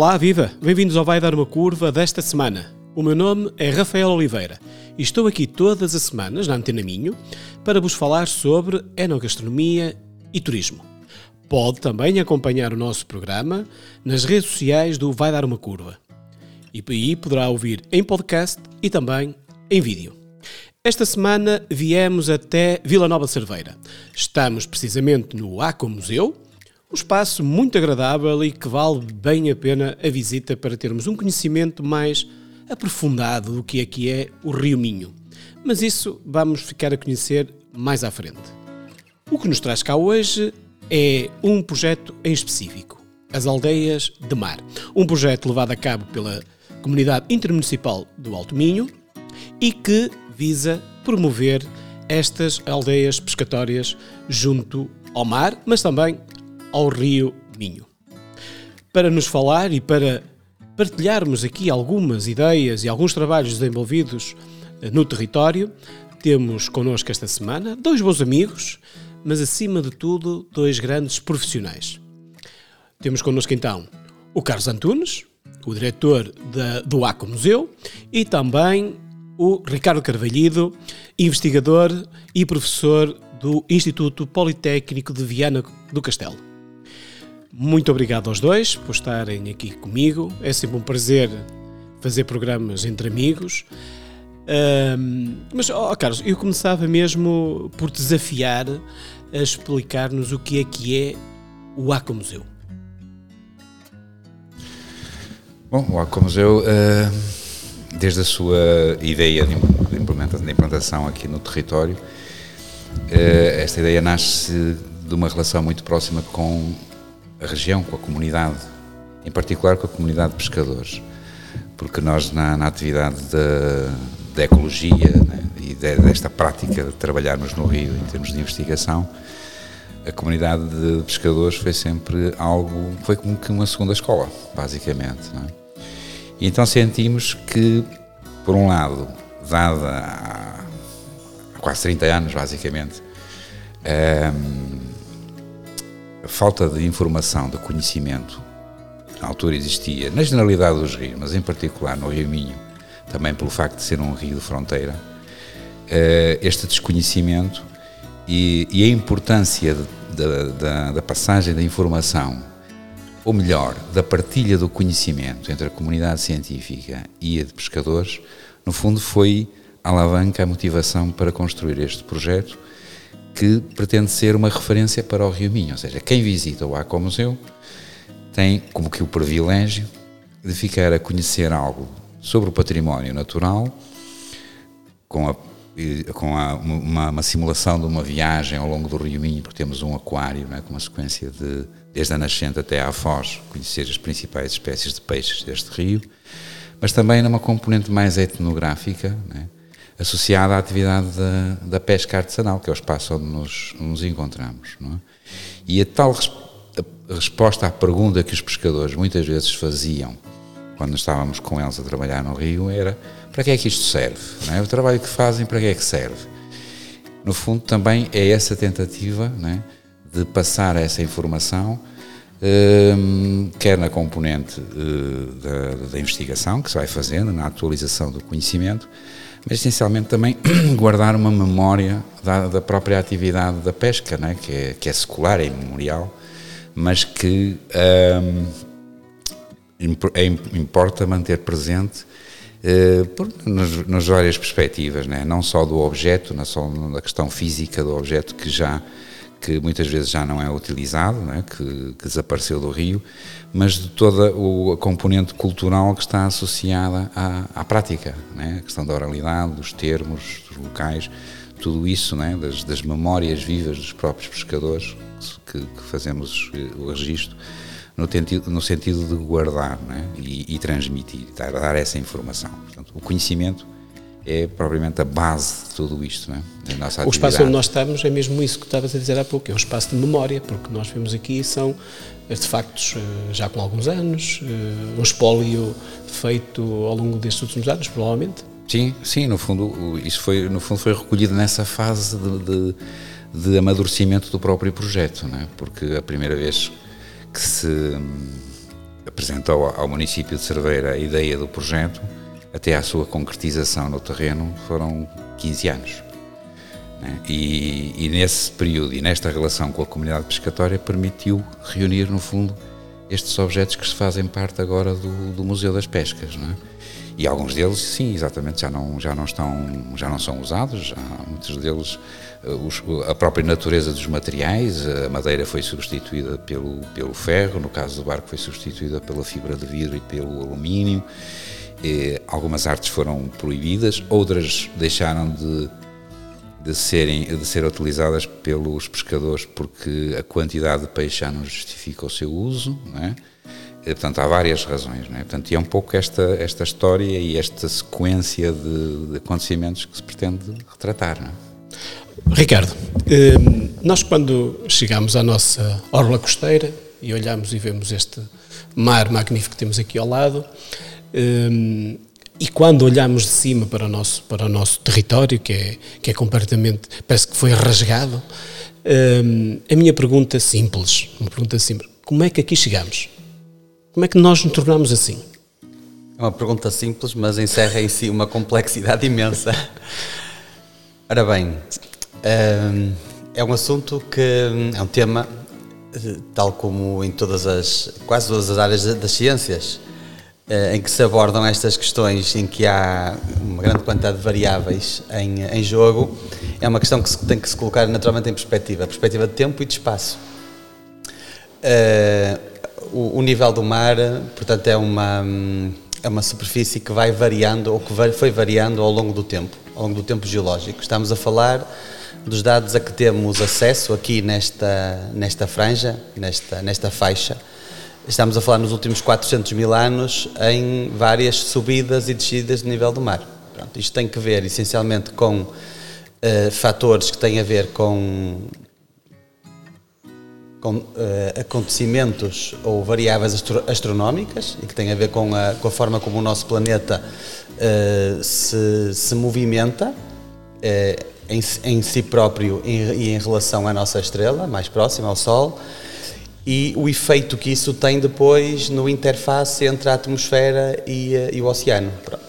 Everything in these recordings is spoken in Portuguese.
Olá, viva! Bem-vindos ao Vai Dar uma Curva desta semana. O meu nome é Rafael Oliveira e estou aqui todas as semanas na Antena Minho para vos falar sobre enogastronomia e turismo. Pode também acompanhar o nosso programa nas redes sociais do Vai Dar uma Curva. E aí poderá ouvir em podcast e também em vídeo. Esta semana viemos até Vila Nova Cerveira. Estamos precisamente no Aco Museu, um espaço muito agradável e que vale bem a pena a visita para termos um conhecimento mais aprofundado do que que é o Rio Minho. Mas isso vamos ficar a conhecer mais à frente. O que nos traz cá hoje é um projeto em específico, as Aldeias de Mar. Um projeto levado a cabo pela Comunidade Intermunicipal do Alto Minho e que visa promover estas aldeias pescatórias junto ao mar, mas também ao Rio Minho. Para nos falar e para partilharmos aqui algumas ideias e alguns trabalhos desenvolvidos eh, no território, temos connosco esta semana dois bons amigos, mas acima de tudo, dois grandes profissionais. Temos connosco então o Carlos Antunes, o diretor da, do ACO Museu, e também o Ricardo Carvalhido, investigador e professor do Instituto Politécnico de Viana do Castelo. Muito obrigado aos dois por estarem aqui comigo. É sempre um prazer fazer programas entre amigos. Um, mas, oh, Carlos, eu começava mesmo por desafiar a explicar-nos o que é que é o Aco Museu. Bom, o Aco Museu, uh, desde a sua ideia de implantação aqui no território, uh, esta ideia nasce de uma relação muito próxima com a região, com a comunidade, em particular com a comunidade de pescadores, porque nós na, na atividade da, ecologia né, e de, desta prática de trabalharmos no rio em termos de investigação, a comunidade de pescadores foi sempre algo, foi como que uma segunda escola, basicamente. É? E então sentimos que, por um lado, dada há, quase 30 anos, basicamente, ehm, a falta de informação, de conhecimento, na altura existia, na generalidade dos rios, mas em particular no Rio Minho, também pelo facto de ser um rio de fronteira, eh, este desconhecimento e, a importância da, da passagem da informação, ou melhor, da partilha do conhecimento entre a comunidade científica e a de pescadores, no fundo foi a alavanca, a motivação para construir este projeto que pretende ser uma referência para o Rio Minho, ou seja, quem visita o Museu tem como que o privilégio de ficar a conhecer algo sobre o património natural, com, a, com a, uma, uma, simulação de uma viagem ao longo do Rio Minho, porque temos um aquário é, com uma sequência de, desde a nascente até à foz, conhecer as principais espécies de peixes deste rio, mas também numa componente mais etnográfica, é, associada à atividade da, da, pesca artesanal, que é o espaço onde nos, nos encontramos. É? E a tal res, a resposta à pergunta que os pescadores muitas vezes faziam quando estávamos com eles a trabalhar no Rio era para que é que isto serve? É? O trabalho que fazem, para que é que serve? No fundo, também é essa tentativa é? de passar essa informação, um, quer na componente uh, da, da investigação que se vai fazendo, na atualização do conhecimento, mas essencialmente também guardar uma memória da, da própria atividade da pesca, né? que, é, que é secular, é imemorial, mas que um, é, importa manter presente uh, por, nas, nas, várias perspectivas, né? não só do objeto, não só da questão física do objeto que já que muitas vezes já não é utilizado, né? que, que, desapareceu do rio, mas de toda o, a componente cultural que está associada à, à prática, né? a questão da oralidade, dos termos, dos locais, tudo isso, né? das, das memórias vivas dos próprios pescadores que, que fazemos o registro, no sentido, no sentido de guardar né? e, e transmitir, dar, dar essa informação. Portanto, o conhecimento é propriamente a base de tudo isto, não é? o espaço onde nós estamos é mesmo isso que estavas a dizer há pouco, é um espaço de memória, porque nós vemos aqui são artefactos eh, já com alguns anos, eh, um espólio feito ao longo destes últimos anos, provavelmente. Sim, sim, no fundo, isso foi, no fundo foi recolhido nessa fase de, de, de amadurecimento do próprio projeto, não é? porque a primeira vez que se apresentou ao município de Cerveira a ideia do projeto, até à sua concretização no terreno, foram 15 anos. Né? E, e, nesse período e nesta relação com a comunidade pescatória permitiu reunir, no fundo, estes objetos que se fazem parte agora do, do Museu das Pescas. É? E alguns deles, sim, exatamente, já não, já não, estão, já não são usados, já, muitos deles, eh, a própria natureza dos materiais, a madeira foi substituída pelo, pelo ferro, no caso do barco foi substituída pela fibra de vidro e pelo alumínio, e algumas artes foram proibidas, outras deixaram de, de, serem, de ser utilizadas pelos pescadores porque a quantidade de peixe já não justifica o seu uso, não é? Portanto, há várias razões. Não é? Portanto, e é um pouco esta, esta história e esta sequência de, de acontecimentos que se pretende retratar. Não é? Ricardo, hum, nós quando chegamos à nossa orla costeira e olhamos e vemos este mar magnífico que temos aqui ao lado, e quando olhamos de cima para o nosso, para o nosso território, que é, que é completamente, parece que foi rasgado, hum, a minha pergunta simples, uma pergunta simples, como é que aqui chegamos? Como é que nós nos tornamos assim? É uma pergunta simples, mas encerra em si uma complexidade imensa. Ora bem, hum, é um assunto que é um tema, tal como em todas as, quase todas as áreas das ciências, eh, em que se abordam estas questões em que há uma grande quantidade de variáveis em, em jogo, é uma questão que se, tem que se colocar naturalmente em perspectiva, perspectiva de tempo e de espaço. Uh, o, o, nível do mar, portanto, é uma, é uma superfície que vai variando, ou que foi variando ao longo do tempo, ao longo do tempo geológico. Estamos a falar dos dados a que temos acesso aqui nesta, nesta franja, nesta, nesta faixa. Estamos a falar nos últimos 400 mil anos em várias subidas e descidas de nível do mar. Pronto, isto tem que ver essencialmente com uh, fatores que têm a ver com com uh, acontecimentos ou variáveis astro astronómicas e que têm a ver com a, com a forma como o nosso planeta uh, se, se movimenta em, em, si próprio e em relação à nossa estrela, mais próxima ao Sol, e o efeito que isso tem depois no interface entre a atmosfera e, e o oceano. Pronto.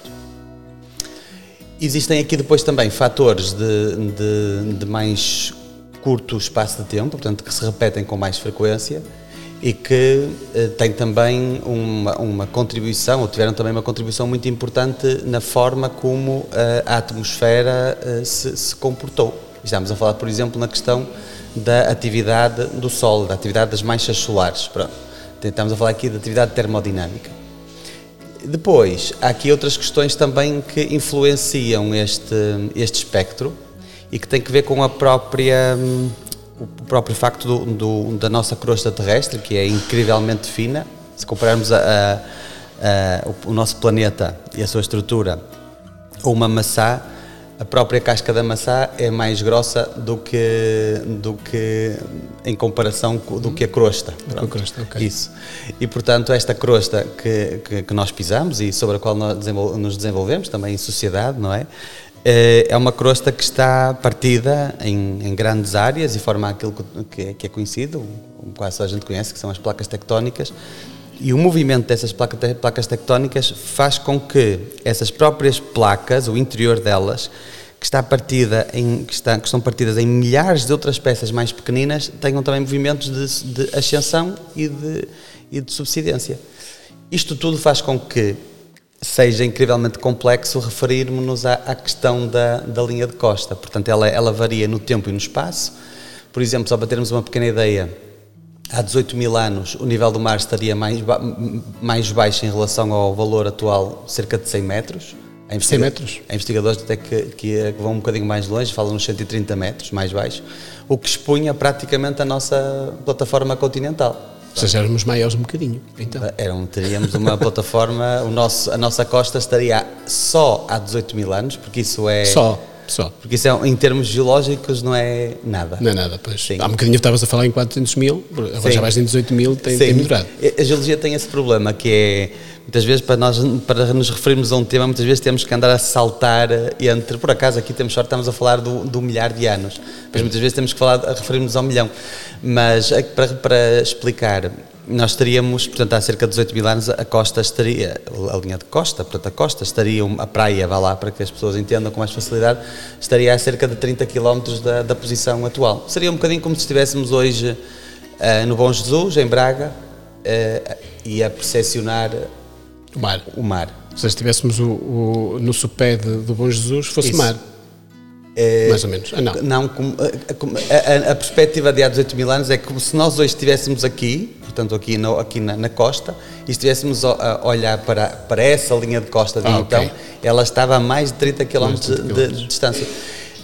Existem aqui depois também fatores de, de, de mais curto espaço de tempo, portanto que se repetem com mais frequência e que eh, têm também uma, uma, contribuição, ou tiveram também uma contribuição muito importante na forma como eh, a atmosfera eh, se, se, comportou. Estamos a falar, por exemplo, na questão da atividade do Sol, da atividade das manchas solares. Pronto. Estamos a falar aqui da atividade termodinâmica. Depois, há aqui outras questões também que influenciam este, este espectro, e que tem que ver com a própria o próprio facto do, do, da nossa crosta terrestre, que é incrivelmente fina. Se compararmos a, a, a, o, o nosso planeta e a sua estrutura a uma maçã, a própria casca da maçã é mais grossa do que, do que em comparação do que a crosta. a crosta okay. Isso. E portanto, esta crosta que, que, que, nós pisamos e sobre a qual nós nos desenvolvemos também em sociedade, não é? Eh, é uma crosta que está partida em, em grandes áreas e forma aquilo que, é, que é conhecido, quase a gente conhece, que são as placas tectónicas. E o movimento dessas placas tectónicas faz com que essas próprias placas, o interior delas, que está partida em, que, está, que estão partidas em milhares de outras peças mais pequeninas, tenham também movimentos de, de ascensão e de, e de subsidência. Isto tudo faz com que seja incrivelmente complexo referirmos-nos à, à, questão da, da linha de costa. Portanto, ela, ela varia no tempo e no espaço. Por exemplo, só para termos uma pequena ideia, há 18 mil anos o nível do mar estaria mais, mais baixo em relação ao valor atual, cerca de 100 metros. Há 100 metros? Há investigadores até que, que, vão um bocadinho mais longe, falam nos 130 metros, mais baixo, o que expunha praticamente a nossa plataforma continental. Ou seja, éramos maiores um bocadinho. Então. Eram, teríamos uma plataforma, o nosso, a nossa costa estaria só há 18 mil anos, porque isso é. Só. Só. Porque isso é, em termos geológicos não é nada. Não é nada, pois. Sim. Há um bocadinho estavas a falar em 400 mil, agora Sim. já vais em 18 mil, tem, tem melhorado. A geologia tem esse problema que é muitas vezes para nós para nos referirmos a um tema muitas vezes temos que andar a saltar entre por acaso aqui temos sorte estamos a falar do, do milhar de anos mas muitas vezes temos que falar a referirmos ao milhão mas é para, para explicar nós teríamos, portanto, há cerca de 18 mil anos, a costa estaria, a linha de costa, portanto, a costa estaria, a praia, vá lá para que as pessoas entendam com mais facilidade, estaria a cerca de 30 km da, da posição atual. Seria um bocadinho como se estivéssemos hoje uh, no Bom Jesus, em Braga, uh, e a percepcionar o mar. O mar. Se estivéssemos o, o, no sopé de, do Bom Jesus, fosse Isso. mar. É, Mais ou menos. Ah, não. não como, a, a, a, perspectiva de há 18 mil anos é como se nós hoje estivéssemos aqui, portanto aqui, no, aqui na, na, costa, e estivéssemos a, olhar para, para essa linha de costa de ah, então, okay. ela estava a mais de 30 km, de, de, de, distância.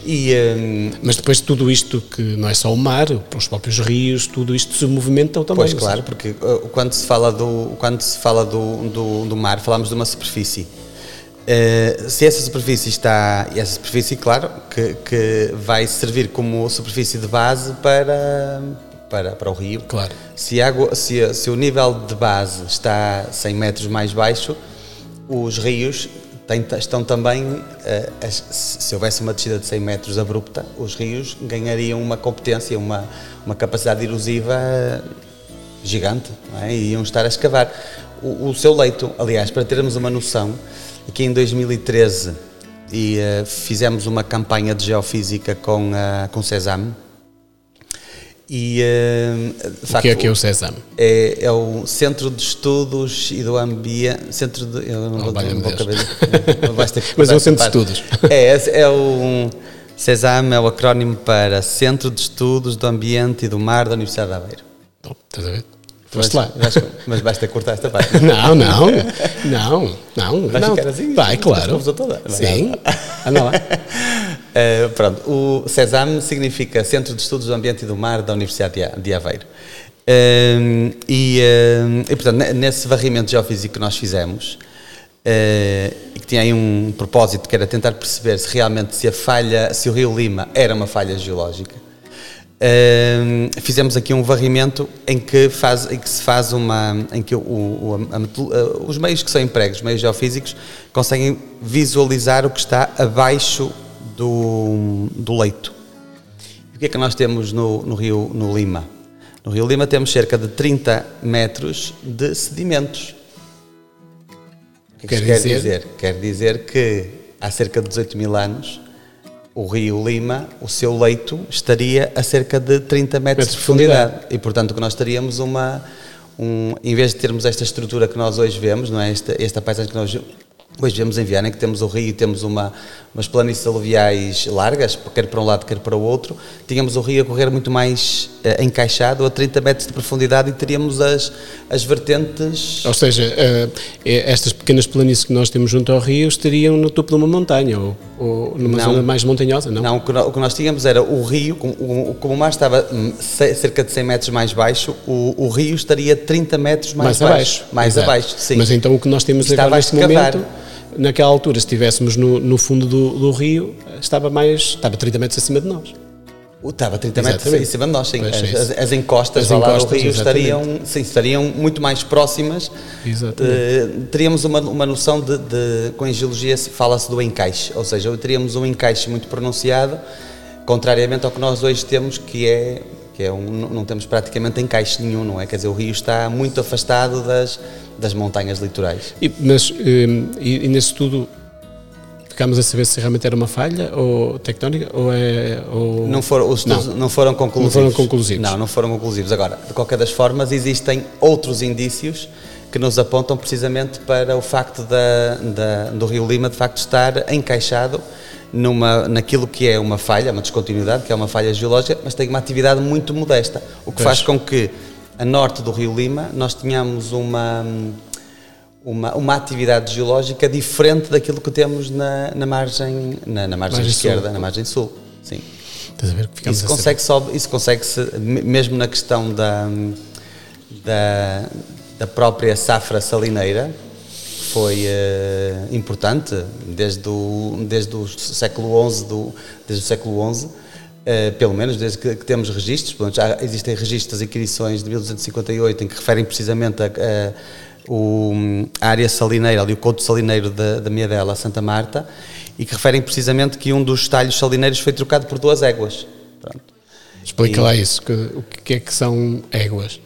E, um, Mas depois de tudo isto, que não é só o mar, os próprios rios, tudo isto se movimenta também. Pois claro, porque uh, quando se fala do, quando se fala do, do, do mar, falamos de uma superfície. Uh, se essa superfície está, essa superfície, claro, que, que vai servir como superfície de base para, para, para o rio. Claro. Se, água, se, se o nível de base está 100 metros mais baixo, os rios tem, estão também, uh, se houvesse uma descida de 100 metros abrupta, os rios ganhariam uma competência, uma, uma capacidade erosiva gigante, é? e iam estar a escavar. O, o, seu leito, aliás, para termos uma noção, aqui em 2013 e, uh, fizemos uma campanha de geofísica com, uh, com Cesame, e, uh, o que é que é o CESAM? É, é, o Centro de Estudos e do Ambiente. Centro de. Eu não, oh, vou, não vou Mas é um centro de estudos. É, é, é o. CESAM é o acrónimo para Centro de Estudos do Ambiente e do Mar da Universidade de Aveiro. Então, estás a ver? Foste lá. Mas basta cortar esta parte. Não, não, não, não. Vai não. ficar assim? Vai, claro. Toda. Sim. Anda lá. Uh, pronto, o CESAM significa Centro de Estudos do Ambiente e do Mar da Universidade de Aveiro. Uh, e, uh, e, portanto, nesse varrimento geofísico que nós fizemos, e que tinha aí um propósito que era tentar perceber se realmente se a falha, se o Rio Lima era uma falha geológica, fizemos aqui um varrimento em que, faz, em que se faz uma. em que o, o a, os meios que são empregos, os meios geofísicos, conseguem visualizar o que está abaixo do, do leito. E o que é que nós temos no, no, Rio no Lima? No Rio Lima temos cerca de 30 metros de sedimentos. O que, é que quer, dizer? quer dizer? Quer dizer que há cerca de 18 mil anos o rio Lima, o seu leito estaria a cerca de 30 metros de profundidade. E, portanto, que nós teríamos uma, um, em vez de termos esta estrutura que nós hoje vemos, não é? esta, esta paisagem que nós Hoje vemos em Viana que temos o rio e temos uma, umas planícies aluviais largas, quer para um lado, quer para o outro. Tínhamos o rio a correr muito mais uh, encaixado, a 30 metros de profundidade, e teríamos as, as vertentes. Ou seja, uh, estas pequenas planícies que nós temos junto ao rio estariam no topo de uma montanha ou, ou numa não, zona mais montanhosa, não? Não, o que nós tínhamos era o rio, como, como o mar estava hum, cerca de 100 metros mais baixo, o, o rio estaria 30 metros mais, mais baixo. abaixo. Mais Exato. abaixo, sim. Mas então o que nós temos agora neste momento naquela altura, se estivéssemos no, no fundo do, do, rio, estava mais, estava 30 metros acima de nós. Estava 30 metros acima de nós, sim. As, as, encostas, as encostas do rio estariam, sim, estariam muito mais próximas. Exatamente. teríamos uma, uma noção de, de com a geologia fala-se do encaixe, ou seja, teríamos um encaixe muito pronunciado, contrariamente ao que nós hoje temos, que é que é um, não temos praticamente encaixe nenhum, não é? Quer dizer, o rio está muito afastado das, das montanhas litorais. E, mas, hum, e, e nesse estudo ficámos a saber se realmente era uma falha ou tectónica ou é ou... não foram os não. não. foram conclusivos não foram conclusivos não não foram conclusivos agora de qualquer das formas existem outros indícios que nos apontam precisamente para o facto da, da, do Rio Lima de facto estar encaixado numa, naquilo que é uma falha, uma descontinuidade, que é uma falha geológica, mas tem uma atividade muito modesta, o que pois. faz com que a norte do Rio Lima nós tenhamos uma, uma, uma atividade geológica diferente daquilo que temos na, na margem, na, na margem, margem esquerda, sul. na margem sul. Sim. Estás a ver que isso consegue só, isso consegue-se, mesmo na questão da, da, da própria safra salineira, foi uh, importante desde o, desde o século XI, do, desde o século XI, uh, pelo menos desde que, que temos registros, portanto, já existem registros das inquirições de 1258 em que referem precisamente a, a, o, a área salineira, ali o conto salineiro da, da Miadela, Santa Marta, e que referem precisamente que um dos talhos salineiros foi trocado por duas éguas. Pronto. Explica e, lá isso, que, o que é que são éguas?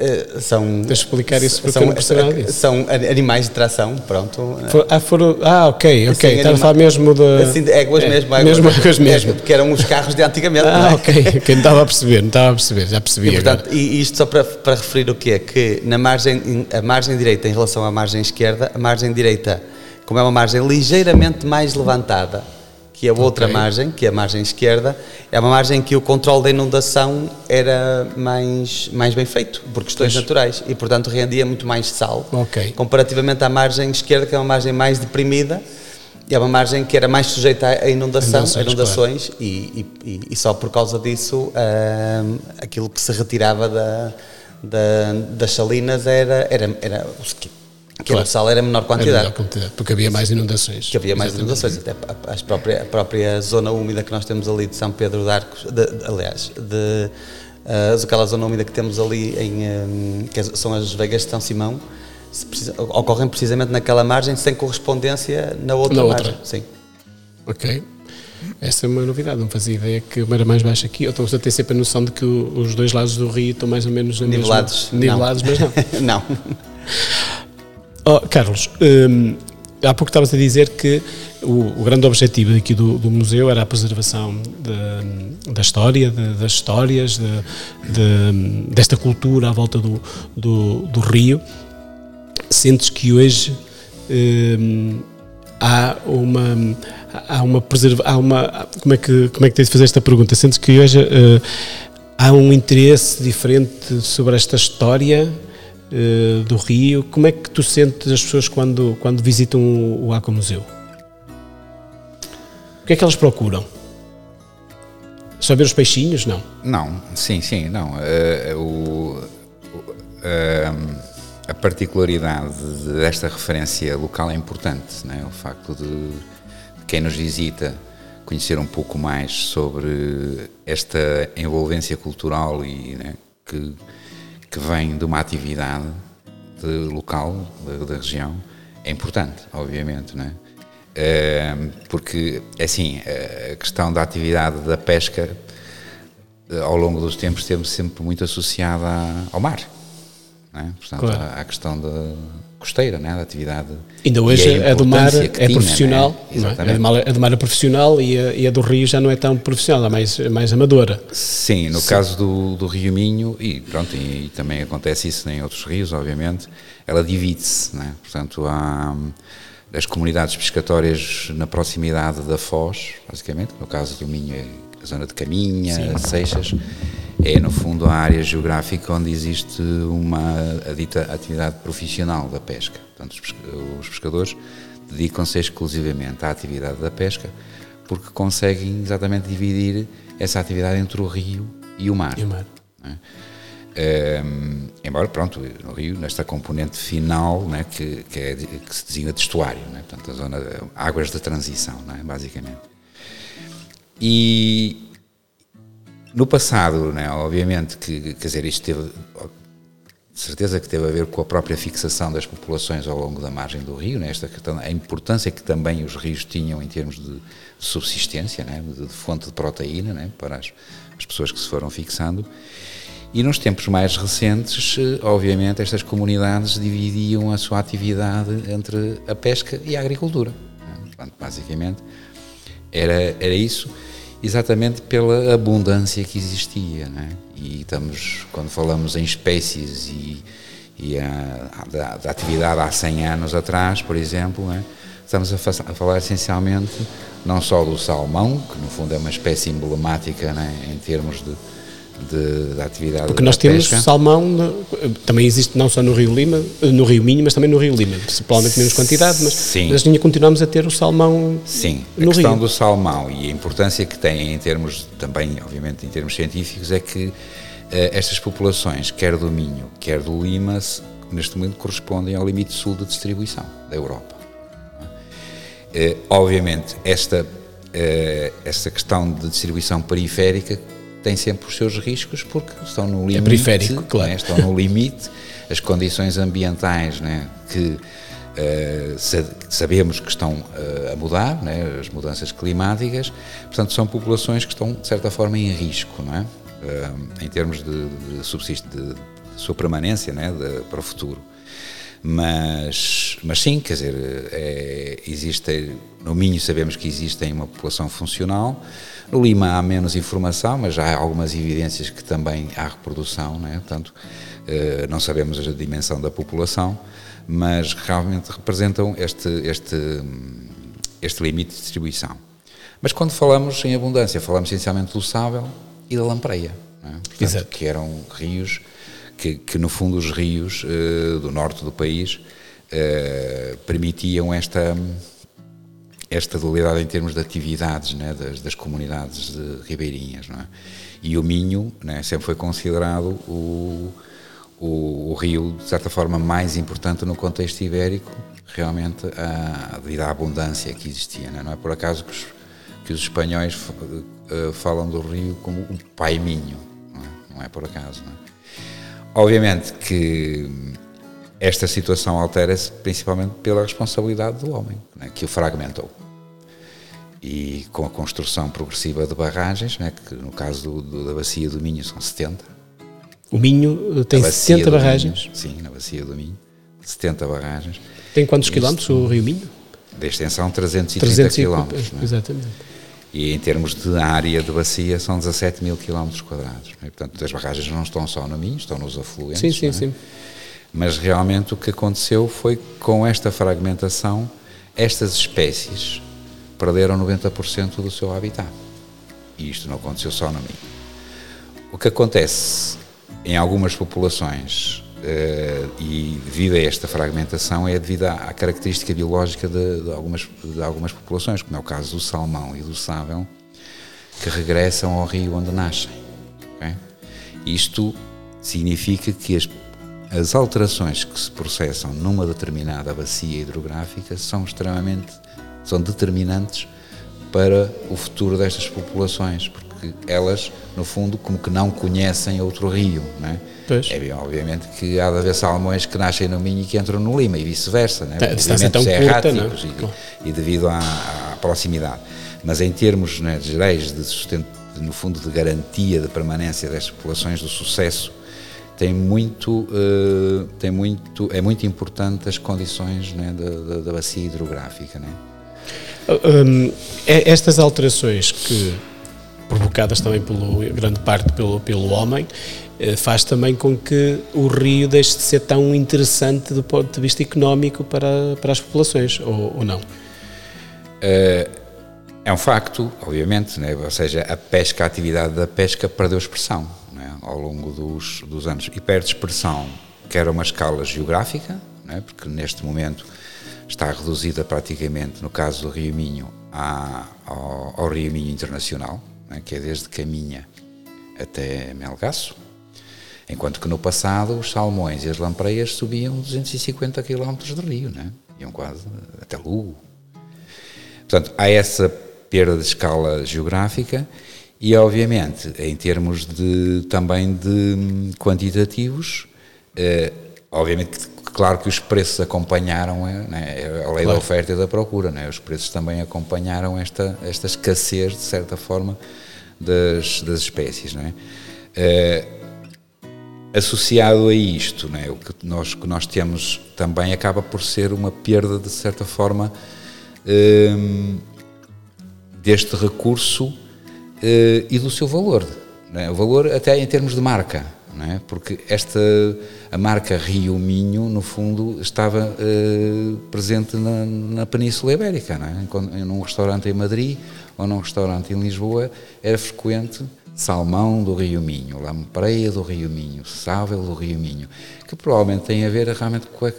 Uh, são. Deixa explicar isso porque são, eu não percebo nada disso. São animais de tração, pronto. For, ah, foram, ah, ok, ok. Estava a falar mesmo de. Assim, de éguas é, mesmo, éguas, mesmo, éguas mesmo. que eram os carros de antigamente. Ah, é? ok. Quem estava a perceber, não estava a perceber, já percebi. E, portanto, e isto só para, para referir o que é que na margem, a margem direita em relação à margem esquerda, a margem direita, como é uma margem ligeiramente mais levantada que a outra okay. margem, que é a margem esquerda, é uma margem que o controle da inundação era mais, mais bem feito, por questões pois. naturais, e portanto rendia muito mais sal, okay. comparativamente à margem esquerda, que é uma margem mais deprimida, e é uma margem que era mais sujeita à inundação, inundações, inundações claro. e, e, e, só por causa disso uh, aquilo que se retirava da, da, das salinas era, era, era que claro. o sal era menor quantidade. Menor quantidade, porque havia mais inundações. Que havia mais Exatamente. inundações, até a própria, a própria zona úmida que nós temos ali de São Pedro de Arcos, de, aliás, de, uh, aquela zona úmida que temos ali, em, um, que são as Vegas de São Simão, precisa, ocorrem precisamente naquela margem sem correspondência na outra na margem. Outra. Sim. Ok. Essa é uma novidade, não fazia ideia que uma era mais baixa aqui. Eu estou a ter sempre a noção de que os dois lados do rio estão mais ou menos nivelados. Mesma, nivelados, não. mas não. não. Oh, Carlos, hum, há pouco estavas a dizer que o, o grande objetivo aqui do, do, museu era a preservação de, da história, de, das histórias, de, desta cultura à volta do, do, do rio. Sentes que hoje hum, há uma há uma preserva há uma como é que como é que tens de fazer esta pergunta sentes que hoje uh, há um interesse diferente sobre esta história uh, do Rio. Como é que tu sentes as pessoas quando, quando visitam o, o Aqua Museu? O que é que elas procuram? Só ver os peixinhos? Não. Não, sim, sim, não. Uh, o, uh, a particularidade desta referência local é importante, né? o facto de quem nos visita conhecer um pouco mais sobre esta envolvência cultural e né, que que vem de uma atividade de local da, região é importante, obviamente, não é? Porque, é assim, a questão da atividade da pesca eh, ao longo dos tempos esteve sempre muito associada ao mar, não é? Portanto, claro. à, à questão da costeira, né, da atividade. Ainda hoje a, a do mar é tinha, profissional, né? é? do mar, a do mar é profissional e a, e a, do rio já não é tão profissional, é mais, é mais amadora. Sim, no Sim. caso do, do Rio Minho, e pronto, e, e, também acontece isso em outros rios, obviamente, ela divide-se, né? portanto há as comunidades pescatórias na proximidade da Foz, basicamente, no caso do Minho é a zona de Caminha, Sim. Seixas, é no fundo a área geográfica onde existe uma a dita atividade profissional da pesca. Portanto, os pescadores dedicam-se exclusivamente à atividade da pesca porque conseguem exatamente dividir essa atividade entre o rio e o mar. E o mar. É? Um, embora, pronto, no rio, nesta componente final, né, que, que, é, que se designa de estuário, né, portanto, a zona, águas de transição, né, basicamente. E, no passado, né, obviamente que, quer dizer, isto teve, de certeza que teve a ver com a própria fixação das populações ao longo da margem do rio, né, esta, a importância que também os rios tinham em termos de subsistência, né, de, de fonte de proteína né, para as, as pessoas que se foram fixando. E nos tempos mais recentes, obviamente, estas comunidades dividiam a sua atividade entre a pesca e a agricultura. Né. Portanto, basicamente, era, era isso exatamente pela abundância que existia. Né? E estamos, quando falamos em espécies e, e a, da, da, atividade há 100 anos atrás, por exemplo, né? estamos a, a, falar essencialmente não só do salmão, que no fundo é uma espécie emblemática né? em termos de de, da atividade Porque nós temos pesca. salmão, também existe não só no Rio Lima, no Rio Minho, mas também no Rio Lima, provavelmente menos quantidade, mas, Sim. mas ainda continuamos a ter o salmão Sim, a questão Rio. do salmão e a importância que tem em termos, também obviamente em termos científicos, é que uh, estas populações, quer do Minho, quer do Lima, neste momento correspondem ao limite sul de distribuição da Europa. Uh, obviamente, esta, uh, esta questão de distribuição periférica tem sempre os seus riscos porque estão no limite. É periférico, claro. Né, estão no limite, as condições ambientais né, que uh, sabemos que estão uh, a mudar, né, as mudanças climáticas, portanto, são populações que estão, de certa forma, em risco, não é? Uh, em termos de, de, subsist de, sua permanência né, de, para o futuro. Mas, mas sim, quer dizer, é, existe, no Minho sabemos que existe uma população funcional, no Lima há menos informação, mas já há algumas evidências que também há reprodução, né? portanto, eh, não sabemos a dimensão da população, mas realmente representam este, este, este limite de distribuição. Mas quando falamos em abundância, falamos essencialmente do Sável e da Lampreia, é? Portanto, que eram rios que, que no fundo os rios uh, do norte do país uh, permitiam esta esta dualidade em termos de atividades né, das, das comunidades de ribeirinhas. É? E o Minho né, sempre foi considerado o, o, o, rio, de certa forma, mais importante no contexto ibérico, realmente, a, devido à abundância que existia. Não é, não é por acaso que os, que os espanhóis uh, falam do rio como um pai Minho, não é, não é por acaso. Não é? Obviamente que esta situação altera-se principalmente pela responsabilidade do homem, né, que o fragmentou. E com a construção progressiva de barragens, né, que no caso do, do, da bacia do Minho são 70. O Minho tem 70 barragens? Minho, sim, na bacia do Minho, 70 barragens. Tem quantos quilómetros o Rio Minho? De extensão, 330 300 quilómetros. Né? Exatamente. E em termos de área de bacia são 17 mil quilómetros quadrados. É? Portanto, as barragens não estão só no Minho, estão nos afluentes. Sim, sim, é? sim. Mas realmente o que aconteceu foi com esta fragmentação, estas espécies perderam 90% do seu habitat. E isto não aconteceu só no Minho. O que acontece em algumas populações Uh, e devido a esta fragmentação é devido à, à característica biológica de, de, algumas, de algumas populações, como é o caso do salmão e do sábio, que regressam ao rio onde nascem. Okay? Isto significa que as, as alterações que se processam numa determinada bacia hidrográfica são extremamente são determinantes para o futuro destas populações, porque elas, no fundo, como que não conhecem outro rio, não é? Pois. É obviamente que há de haver salmões que nascem no Minho e que entram no Lima e vice-versa, né? a distância tão é curta, não? E, e, devido à, à, proximidade. Mas em termos né, gerais de sustento, no fundo de garantia de permanência das populações, do sucesso, tem muito, uh, tem muito, é muito importante as condições né, da, da, da, bacia hidrográfica, né? Um, é, estas alterações que provocadas também pelo grande parte pelo, pelo homem faz também com que o rio deixe de ser tão interessante do ponto de vista económico para, para as populações, ou, ou não? É, é um facto, obviamente, né? ou seja, a pesca, a atividade da pesca perdeu expressão né? ao longo dos, dos anos e perde expressão, quer a uma escala geográfica, né? porque neste momento está reduzida praticamente, no caso do Rio Minho, à, ao, ao Rio Minho Internacional, né? que é desde Caminha até Melgaço, Enquanto que no passado os salmões e as lampreias subiam 250 km de rio, né? iam quase até Lugo. Portanto, há essa perda de escala geográfica e, obviamente, em termos de, também de quantitativos, eh, obviamente, claro que os preços acompanharam eh, né, a lei claro. da oferta e da procura, né? os preços também acompanharam esta, esta escassez, de certa forma, das, das espécies. Não é? Eh, associado a isto, né, o que nós, que nós temos também acaba por ser uma perda, de certa forma, um, deste recurso uh, e do seu valor. Né, o valor até em termos de marca, né, porque esta, a marca Rio Minho, no fundo, estava uh, presente na, na Península Ibérica. Né, num restaurante em Madrid ou num restaurante em Lisboa, era frequente salmão do Rio Minho, lampreia do Rio Minho, sável do Rio Minho, que provavelmente tem a ver realmente com a,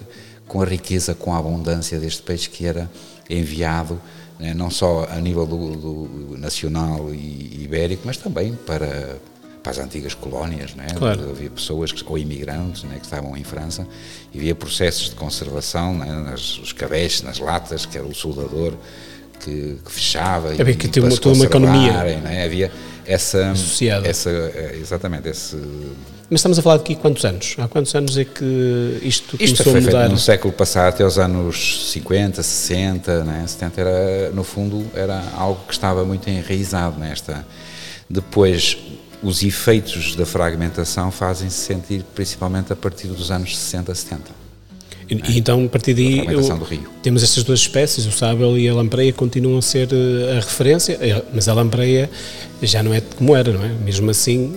com a riqueza, com a abundância deste peixe que era enviado, né, não só a nível do, do, nacional e ibérico, mas também para, para as antigas colónias, né? Claro. havia pessoas ou imigrantes né, que estavam em França e havia processos de conservação, né, nas, os cabeixes, nas latas, que era o soldador que, que fechava havia e, que tinha toda uma economia né? havia essa associada. essa é, exatamente esse mas estamos a falar de aqui quantos anos? Há quantos anos é que isto, isto começou foi a mudar? feito no século passado até os anos 50 60 né? 70 era no fundo era algo que estava muito enraizado nesta. Depois, os efeitos da fragmentação fazem-se sentir principalmente a partir dos anos 60, 70. E, então, a partir daí, eu, temos estas duas espécies, o sábel e a lampreia, continuam a ser eh, a referência, eh, mas a lampreia já não é como era, não é? Mesmo assim,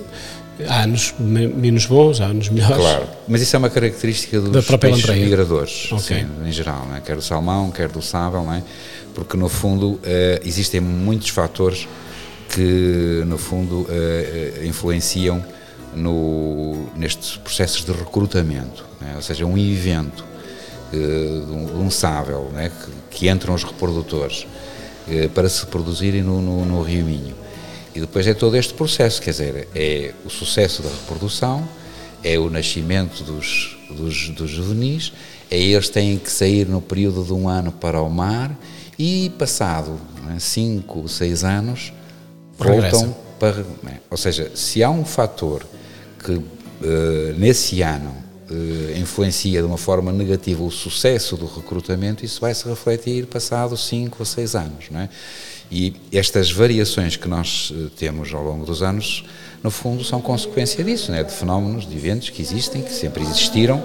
há anos menos bons, há anos melhores. Claro, mas isso é uma característica dos peixes lampreia. migradores, okay. sim, em geral, não é? quer do salmão, quer do sábel, não é? porque no fundo uh, existem muitos fatores que no fundo influenciam no, nestes processos de recrutamento, é? ou seja, um evento de um, sábel né? que, que, entram os reprodutores para se produzirem no, no, no Rio Minho e depois é todo este processo, quer dizer, é o sucesso da reprodução, é o nascimento dos, dos, dos juvenis, é eles têm que sair no período de um ano para o mar e passado é, cinco, seis anos voltam para... É, ou seja, se há um fator que uh, nesse ano uh, influencia de uma forma negativa o sucesso do recrutamento, isso vai se refletir passado cinco ou seis anos, não é? E estas variações que nós eh, temos ao longo dos anos, no fundo, são consequência disso, né? de fenómenos, de eventos que existem, que sempre existiram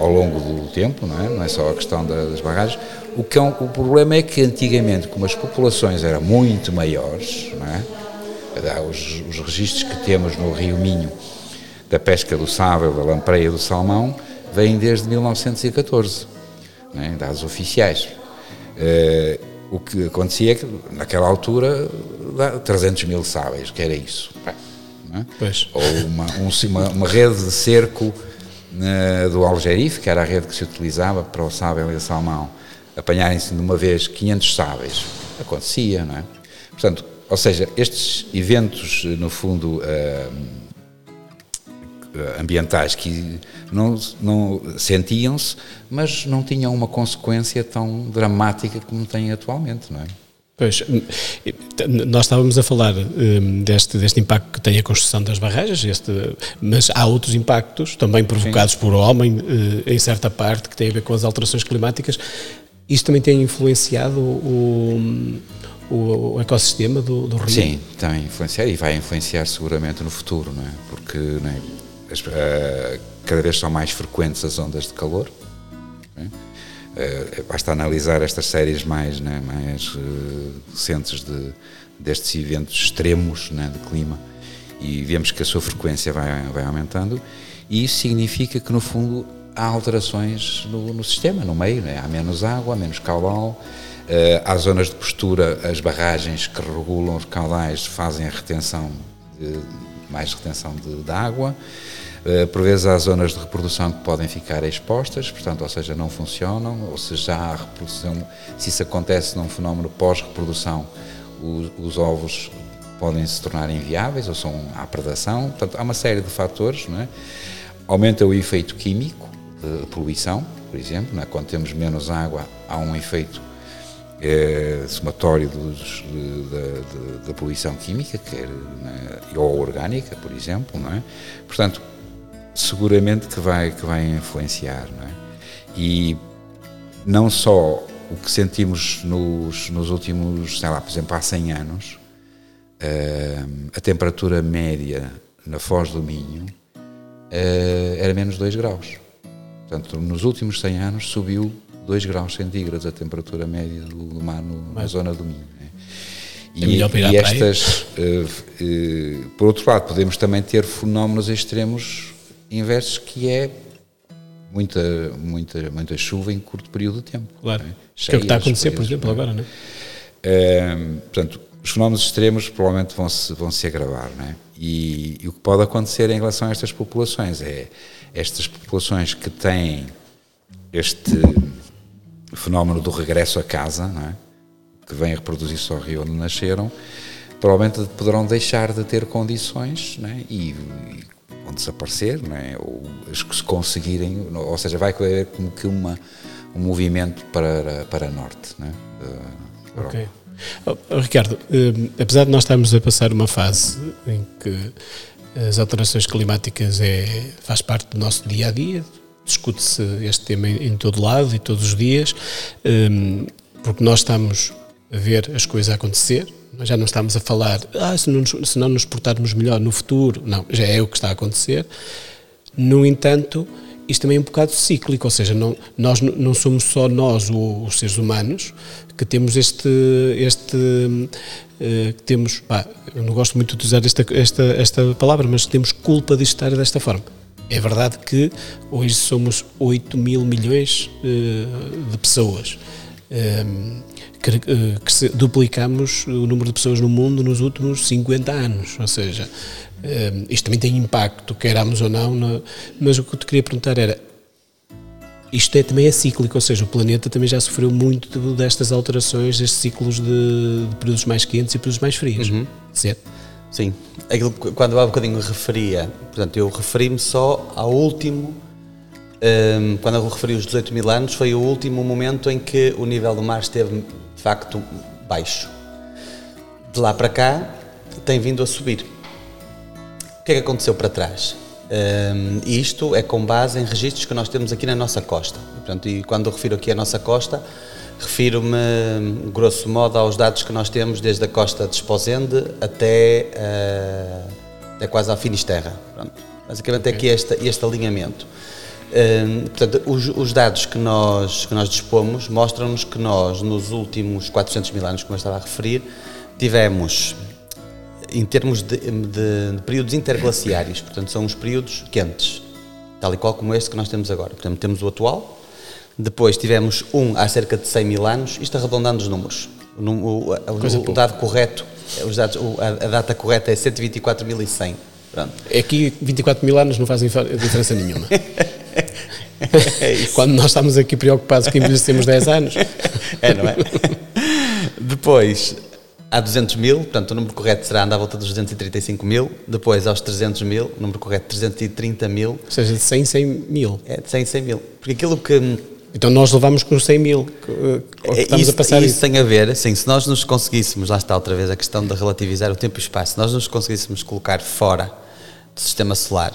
ao longo do tempo, não é, não é só a questão das barragens. O, que é um, o problema é que antigamente, como as populações eram muito maiores, não é? Os, os registros que temos no Rio Minho da pesca do sábio, da lampreia do salmão, vêm desde 1914, é? dados oficiais. Uh, o que acontecia é que, naquela altura, 300 mil sábios, que era isso. É? Ou uma, um, uma, rede de cerco uh, do Algerife, que era a rede que se utilizava para o sábio e o salmão, apanharem-se de uma vez 500 sábios. Acontecia, não é? Portanto, ou seja, estes eventos, no fundo, uh, ambientais que não, não sentiam-se, mas não tinham uma consequência tão dramática como têm atualmente, não é? Pois, nós estávamos a falar um, deste, deste impacto que tem a construção das barragens, este, mas há outros impactos, também provocados Sim. por homem, uh, em certa parte, que têm a ver com as alterações climáticas. Isto também tem influenciado o, o, o ecossistema do, do, rio? Sim, tem influenciado e vai influenciar seguramente no futuro, não é? Porque não é? As, uh, cada vez são mais frequentes as ondas de calor. Uh, basta analisar estas séries mais, né, mais recentes de, destes eventos extremos né, de clima e vemos que a sua frequência vai, vai aumentando e isso significa que no fundo há alterações no, no sistema, no meio, né? há menos água, há menos caudal, uh, há zonas de postura, as barragens que regulam os caudais fazem a retenção, de, mais retenção de, de água, eh, por vezes há zonas de reprodução que podem ficar expostas, portanto, ou seja, não funcionam, ou se já há reprodução, se isso acontece num fenómeno pós-reprodução, os, os, ovos podem se tornar inviáveis ou são à predação, portanto, há uma série de fatores, não é? Aumenta o efeito químico de poluição, por exemplo, é? quando temos menos água, há um efeito é, somatório dos, de, de, da poluição química, quer, né, ou orgânica, por exemplo, não é? Portanto, seguramente que vai, que vai influenciar, não é? E não só o que sentimos nos, nos últimos, sei lá, por exemplo, há 100 anos, uh, a temperatura média na Foz do Minho uh, era menos 2 graus. Portanto, nos últimos 100 anos subiu 2 graus centígrados a temperatura média do, mar no, na zona do Minho. Né? É e, e estas, uh, por outro lado, podemos também ter fenómenos extremos inversos que é muita, muita, muita chuva em curto período de tempo. Claro. É? que é o que está a acontecer, por exemplo, agora, não é? é? portanto, os fenómenos extremos provavelmente vão se, vão se agravar, não é? E, e, o que pode acontecer em relação a estas populações é estas populações que têm este fenómeno do regresso a casa, é? que vêm reproduzir-se ao rio onde nasceram, provavelmente poderão deixar de ter condições é? e, e vão desaparecer, é? ou as que se conseguirem, ou seja, vai haver como que uma, um movimento para, para norte. Não é? ok. Oh, Ricardo, eh, apesar de nós estarmos a passar uma fase em que as alterações climáticas é, faz parte do nosso dia a dia, discute-se este tema em, em todo lado e todos os dias, eh, porque nós estamos a ver as coisas acontecer. Já não estamos a falar, ah, se não, nos, se não nos portarmos melhor no futuro. Não, já é o que está a acontecer. No entanto, isto também é um bocado cíclico, ou seja, não, nós não somos só nós, os seres humanos, que temos este, este uh, que temos, pá, eu não gosto muito de usar esta, esta, esta palavra, mas temos culpa de estar desta forma. É verdade que hoje somos 8 mil milhões uh, de pessoas. Um, que, uh, que duplicamos o número de pessoas no mundo nos últimos 50 anos, ou seja, um, isto também tem impacto, queiramos ou não, no, mas o que eu te queria perguntar era, isto é, também é cíclico, ou seja, o planeta também já sofreu muito destas alterações, destes ciclos de, de períodos mais quentes e períodos mais frios, uhum. certo? Sim, aquilo que quando há um bocadinho referia, portanto, eu referi-me só ao último, um, quando eu referi os 18 mil anos, foi o último momento em que o nível do mar esteve de facto baixo. De lá para cá, tem vindo a subir. O que é que aconteceu para trás? Um, isto é com base em registros que nós temos aqui na nossa costa. Portanto, e quando eu refiro aqui a nossa costa, refiro-me, grosso modo, aos dados que nós temos desde a costa de Esposende até, uh, até quase à Finisterra. Pronto. Basicamente é aqui este, este alinhamento. Um, portanto, os, os, dados que nós, que nós dispomos mostram-nos que nós, nos últimos 400 mil anos, como eu estava a referir, tivemos em termos de, de, de, períodos interglaciários, portanto, são os períodos quentes, tal e qual como este que nós temos agora. Portanto, temos o atual, depois tivemos um há cerca de 100 mil anos, isto arredondando os números. O, o, o, o dado correto, os dados, a, a, data correta é 124.100. Pronto. Aqui 24 mil anos não fazem diferença nenhuma. é Quando nós estamos aqui preocupados que envelhecemos 10 anos. É, não é? Depois, Há 200 mil, portanto o número correto será andar à volta dos 235 mil, depois aos 300 mil, o número correto 330 mil. Ou seja, de 100 100 mil. É, de 100 100 mil. Porque aquilo que... Então nós levamos com 100 mil, que, que estamos isso, a passar isso. Isso tem a ver, sim, se nós nos conseguíssemos, lá está outra vez a questão de relativizar o tempo e o espaço, se nós nos conseguíssemos colocar fora do sistema solar,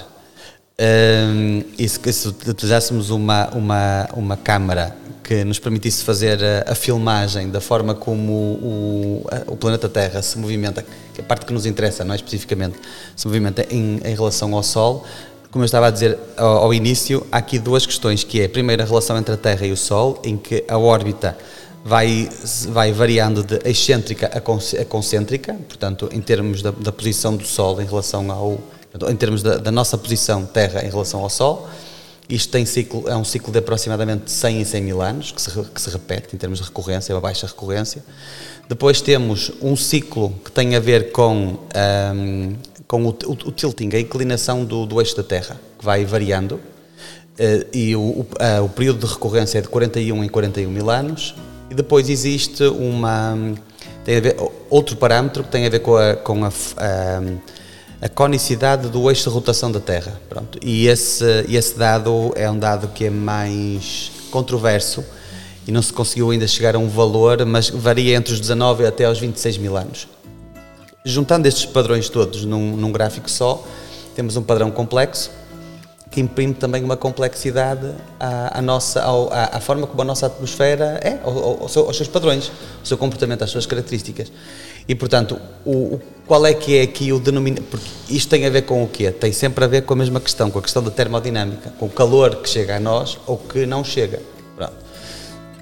um, e se, se utilizássemos uma, uma, uma câmara que nos permitisse fazer a, a filmagem da forma como o, a, o, planeta Terra se movimenta, que é a parte que nos interessa, não é especificamente, se movimenta em, em relação ao Sol. Como eu estava a dizer ao, ao, início, há aqui duas questões, que é, primeiro, a relação entre a Terra e o Sol, em que a órbita vai, vai variando de excêntrica a concêntrica, portanto, em termos da, da posição do Sol em relação ao, em termos da, da nossa posição Terra em relação ao Sol, isto tem ciclo, é um ciclo de aproximadamente 100 em 100 mil anos, que se, que se repete em termos de recorrência, é uma baixa recorrência. Depois temos um ciclo que tem a ver com, um, com o, o, o, tilting, a inclinação do, do, eixo da Terra, que vai variando. Uh, e o, uh, o, período de recorrência é de 41 em 41 mil anos. E depois existe uma. Tem a ver, outro parâmetro que tem a ver com a, com a, a a conicidade do eixo de rotação da Terra. Pronto. E esse, esse dado é um dado que é mais controverso e não se conseguiu ainda chegar a um valor, mas varia entre os 19 até aos 26 mil anos. Juntando estes padrões todos num, num gráfico só, temos um padrão complexo que imprime também uma complexidade à, à nossa, ao, à, à, forma como a nossa atmosfera é, ao, ao aos seus padrões, ao seu comportamento, às suas características. E, portanto, o, o, qual é que é aqui o denominador? Porque isto tem a ver com o quê? Tem sempre a ver com a mesma questão, com a questão da termodinâmica, com o calor que chega a nós ou que não chega.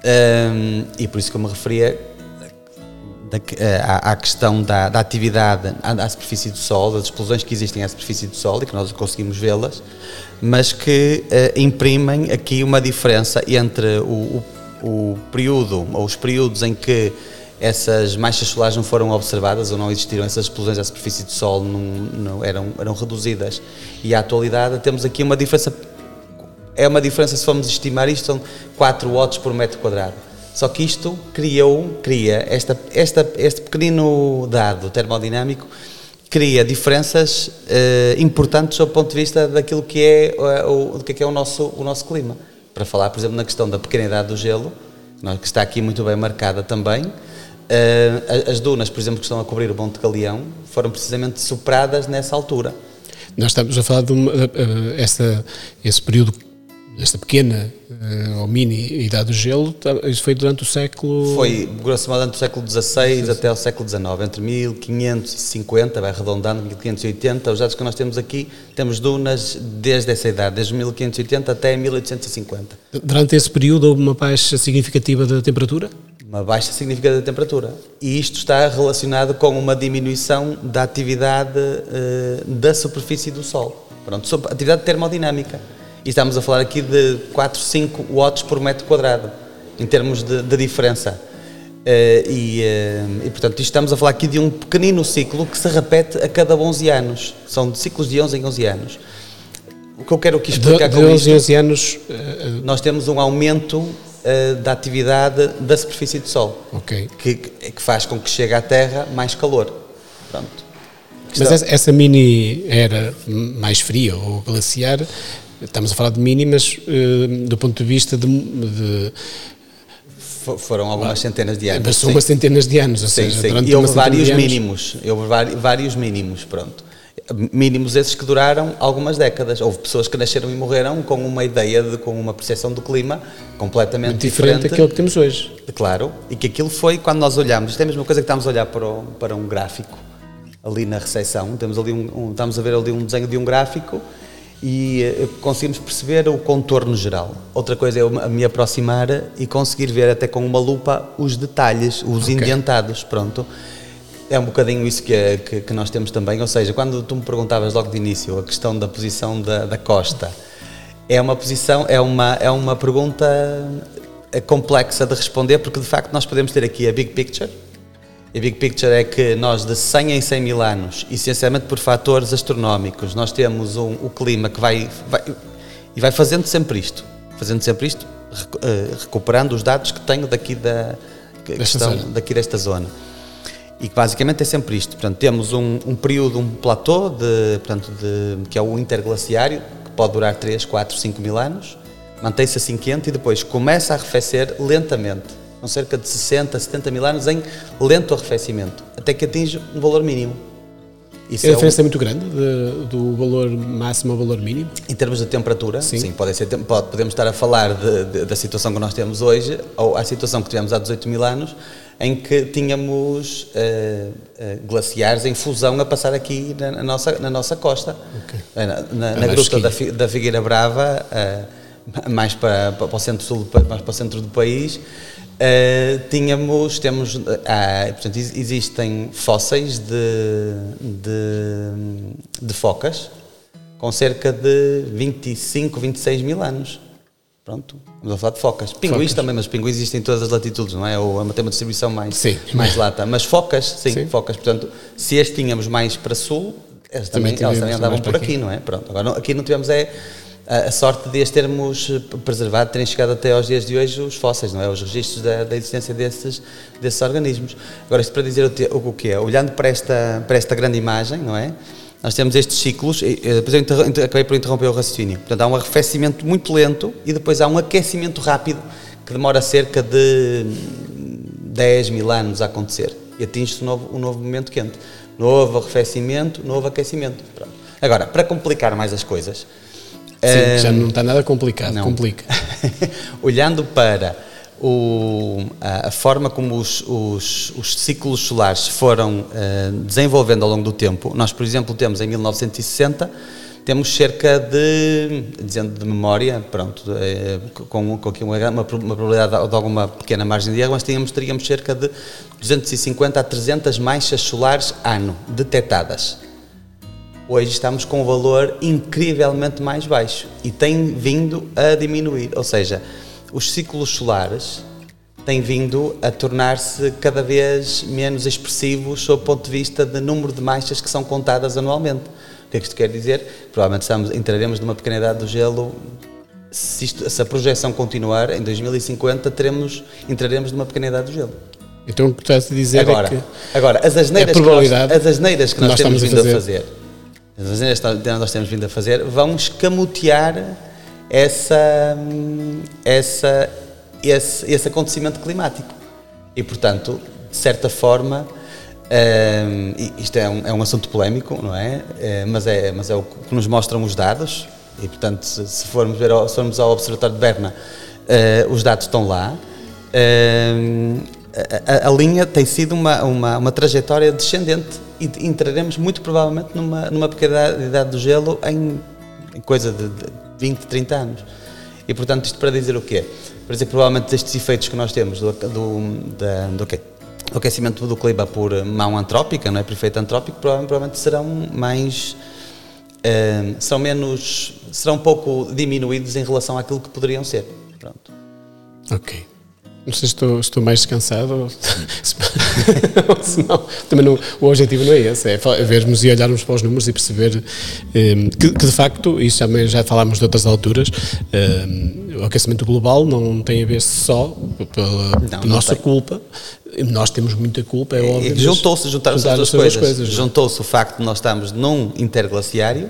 Um, e por isso que eu me referia eh, à, à questão da, da atividade à, à, superfície do Sol, das explosões que existem à superfície do Sol e que nós conseguimos vê-las, mas que uh, imprimem aqui uma diferença entre o, o, o período, ou os períodos em que essas manchas solares não foram observadas ou não existiram, essas explosões à superfície do Sol não, não eram, eram reduzidas. E à atualidade temos aqui uma diferença, é uma diferença se formos estimar isto, são 4 watts por metro quadrado. Só que isto criou, cria, esta, esta, este pequenino dado termodinâmico cria diferenças eh, importantes do ponto de vista daquilo que é, eh, o, do que é, o, nosso, o nosso clima. Para falar, por exemplo, na questão da pequenidade do gelo, que está aqui muito bem marcada também, Uh, as dunas, por exemplo, que estão a cobrir o Monte Galeão, foram precisamente superadas nessa altura. Nós estamos a falar de uma, uh, essa, esse período esta pequena uh, ou mini idade do gelo, tá, isso foi durante o século... Foi, grosso modo, durante o século XVI até o século XIX, entre 1550, vai arredondando, 1580, os dados que nós temos aqui, temos dunas desde essa idade, desde 1580 até 1850. Durante esse período houve uma baixa significativa da temperatura? Uma baixa significativa da temperatura. E isto está relacionado com uma diminuição da atividade uh, da superfície do Sol. Pronto, atividade termodinâmica. E estamos a falar aqui de 4, 5 watts por metro quadrado, em termos de, de diferença. Uh, e, uh, e, portanto, estamos a falar aqui de um pequenino ciclo que se repete a cada 11 anos. São ciclos de 11 em 11 anos. O que eu quero aqui explicar de, de com 11 isto, 11 anos... Nós temos um aumento da atividade da superfície do Sol, okay. que, que faz com que chegue à Terra mais calor. Pronto. Mas essa, essa mini era mais fria ou glaciar Estamos a falar de mínimas uh, do ponto de vista de, de foram algumas centenas de anos. Mas são umas centenas de anos, ou sim, seja, sim. durante e houve vários mínimos, houve vários mínimos, pronto. Mínimos esses que duraram algumas décadas. Houve pessoas que nasceram e morreram com uma ideia, de, com uma percepção do clima completamente Muito diferente, diferente daquilo que temos hoje. Claro, e que aquilo foi quando nós olhamos, isto é a mesma coisa que estamos a olhar para, o, para um gráfico ali na recepção, temos ali um, um, estamos a ver ali um desenho de um gráfico e eh, conseguimos perceber o contorno geral. Outra coisa é eu me aproximar e conseguir ver até com uma lupa os detalhes, os okay. indentados, pronto. É um bocadinho isso que, que, que, nós temos também, ou seja, quando tu me perguntavas logo de início a questão da posição da, da costa, é uma posição, é uma, é uma pergunta eh, complexa de responder, porque de facto nós podemos ter aqui a big picture, a big picture é que nós, de 100 em 100 mil anos, essencialmente por fatores astronómicos, nós temos um, o clima que vai, vai, e vai fazendo sempre isto, fazendo sempre isto, eh, recuperando os dados que tenho daqui da que estão zona. daqui desta zona. E que basicamente é sempre isto. Portanto, temos um, um período, um platô, de, portanto, de, que é o interglaciário, que pode durar 3, 4, 5 mil anos, mantém-se assim quente e depois começa a arrefecer lentamente com cerca de 60, 70 mil anos em lento arrefecimento, até que atinge um valor mínimo. Isso a é diferença um... é muito grande de, do valor máximo ao valor mínimo? Em termos de temperatura, sim, sim pode ser, pode, podemos estar a falar de, de, da situação que nós temos hoje ou a situação que tivemos há 18 mil anos, em que tínhamos uh, uh, glaciares em fusão a passar aqui na, na nossa, na nossa costa. Okay. Na, na, na gruta da, da, Figueira Brava, uh, mais para, para o centro-sul, mais para o centro do país, tínhamos, temos, uh, portanto, existem fósseis de, de, de, focas com cerca de 25, 26 mil anos. Pronto, vamos a falar de focas. Pinguins focas. também, mas pinguins existem em todas as latitudes, não é? Ou é tem uma distribuição mais, sim. mais lata. Mas focas, sim, sim, focas. Portanto, se as tínhamos mais para sul, elas também, também, elas também andavam por aqui, aqui, não é? Pronto, agora não, aqui não tivemos é a, sorte de as termos eh, preservado, terem chegado até aos dias de hoje os fósseis, não é? Os registros da, da existência desses, desses organismos. Agora, isto para dizer o, o, o que é, olhando para esta, para esta grande imagem, não é? Nós temos estes ciclos, e, depois eu acabei por interromper o raciocínio. Portanto, há um arrefecimento muito lento e depois há um aquecimento rápido que demora cerca de 10 mil anos a acontecer. E atinge-se um novo, um novo momento quente. Novo arrefecimento, novo aquecimento. Pronto. Agora, para complicar mais as coisas, Sim, já não está nada complicado, não. complica. Olhando para o, a, a, forma como os, os, os, ciclos solares foram uh, desenvolvendo ao longo do tempo, nós, por exemplo, temos em 1960 temos cerca de, dizendo de memória, pronto, é, com, com aqui uma, uma, uma, probabilidade de alguma pequena margem de erro, mas tínhamos, teríamos cerca de 250 a 300 manchas solares ano detectadas. Hoje estamos com um valor incrivelmente mais baixo e tem vindo a diminuir. Ou seja, os ciclos solares têm vindo a tornar-se cada vez menos expressivos sob o ponto de vista de número de manchas que são contadas anualmente. O que é que isto quer dizer? Provavelmente estamos, entraremos numa pequena idade do gelo. Se, isto, se a projeção continuar, em 2050 teremos, entraremos numa pequena idade do gelo. Então o que estás a dizer agora, é que. Agora, as asneiras, que nós, as asneiras que nós, nós temos vindo a fazer, a fazer as asneiras que nós temos vindo a fazer, vão escamotear essa, essa, esse, esse acontecimento climático. E, portanto, de certa forma, um, isto é um, é um assunto polémico, não é? é? mas, é? mas é o que nos mostram os dados. E, portanto, se, se formos, ver, ao, se formos ao Observatório de Berna, uh, os dados estão lá. Uh, a, a, a, linha tem sido uma, uma, uma, trajetória descendente e entraremos muito provavelmente numa, numa pequena idade do gelo em, em coisa de, de 20, 30 anos. E, portanto, isto para dizer o quê? Para dizer provavelmente estes efeitos que nós temos do, do, da, do, okay, do aquecimento do clima por mão antrópica, não é? por efeito antrópico, provavelmente serão mais. Uh, serão menos. serão um pouco diminuídos em relação àquilo que poderiam ser. Pronto. Ok. Não sei se estou, estou mais descansado ou se não. Também não, o objetivo não é esse, é vermos e olharmos para os números e perceber um, ehm, que, que, de facto, isso também já falámos de outras alturas, um, ehm, o aquecimento global não tem a ver só pela não, nossa não culpa. Nós temos muita culpa, é óbvio. Juntou-se, juntaram-se as duas coisas. coisas é? Juntou-se o facto de nós estarmos num interglaciário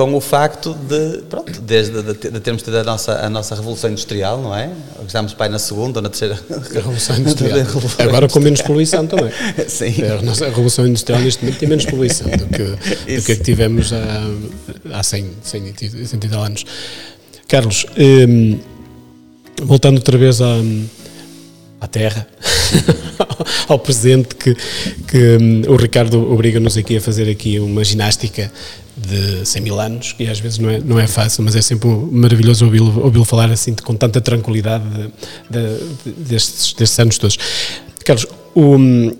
com o facto de, pronto, desde de, de termos tido a nossa, a nossa revolução industrial, não é? Estamos aí na segunda ou na terceira revolução industrial. revolução Agora com menos poluição também. Sim. A nossa revolução industrial neste momento tem menos poluição do que, do que, que tivemos há, há 100, 100, 100 e tal anos. Carlos, hum, voltando outra vez à, à Terra, ao presente que, que hum, o Ricardo obriga-nos aqui a fazer aqui uma ginástica de 100 mil anos, e às vezes não é, não é fácil, mas é sempre maravilhoso ouvi-lo ouvi falar assim com tanta tranquilidade de, de, destes, destes anos todos. Carlos, um,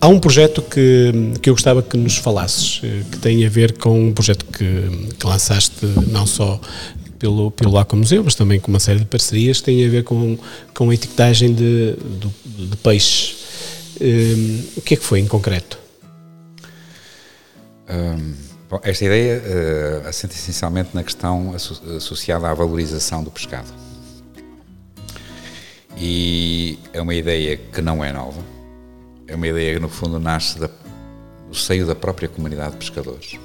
há um projeto que, que eu gostava que nos falasses, eh, que tem a ver com um projeto que, que lançaste não só pelo, pelo Laco Museu, mas também com uma série de parcerias que têm a ver com, com a etiquetagem de, de, de peixes. Um, o que é que foi em concreto? Um Bom, esta ideia uh, assenta essencialmente na questão associada à valorização do pescado. E é uma ideia que não é nova, é uma ideia que no fundo nasce da, do seio da própria comunidade de pescadores.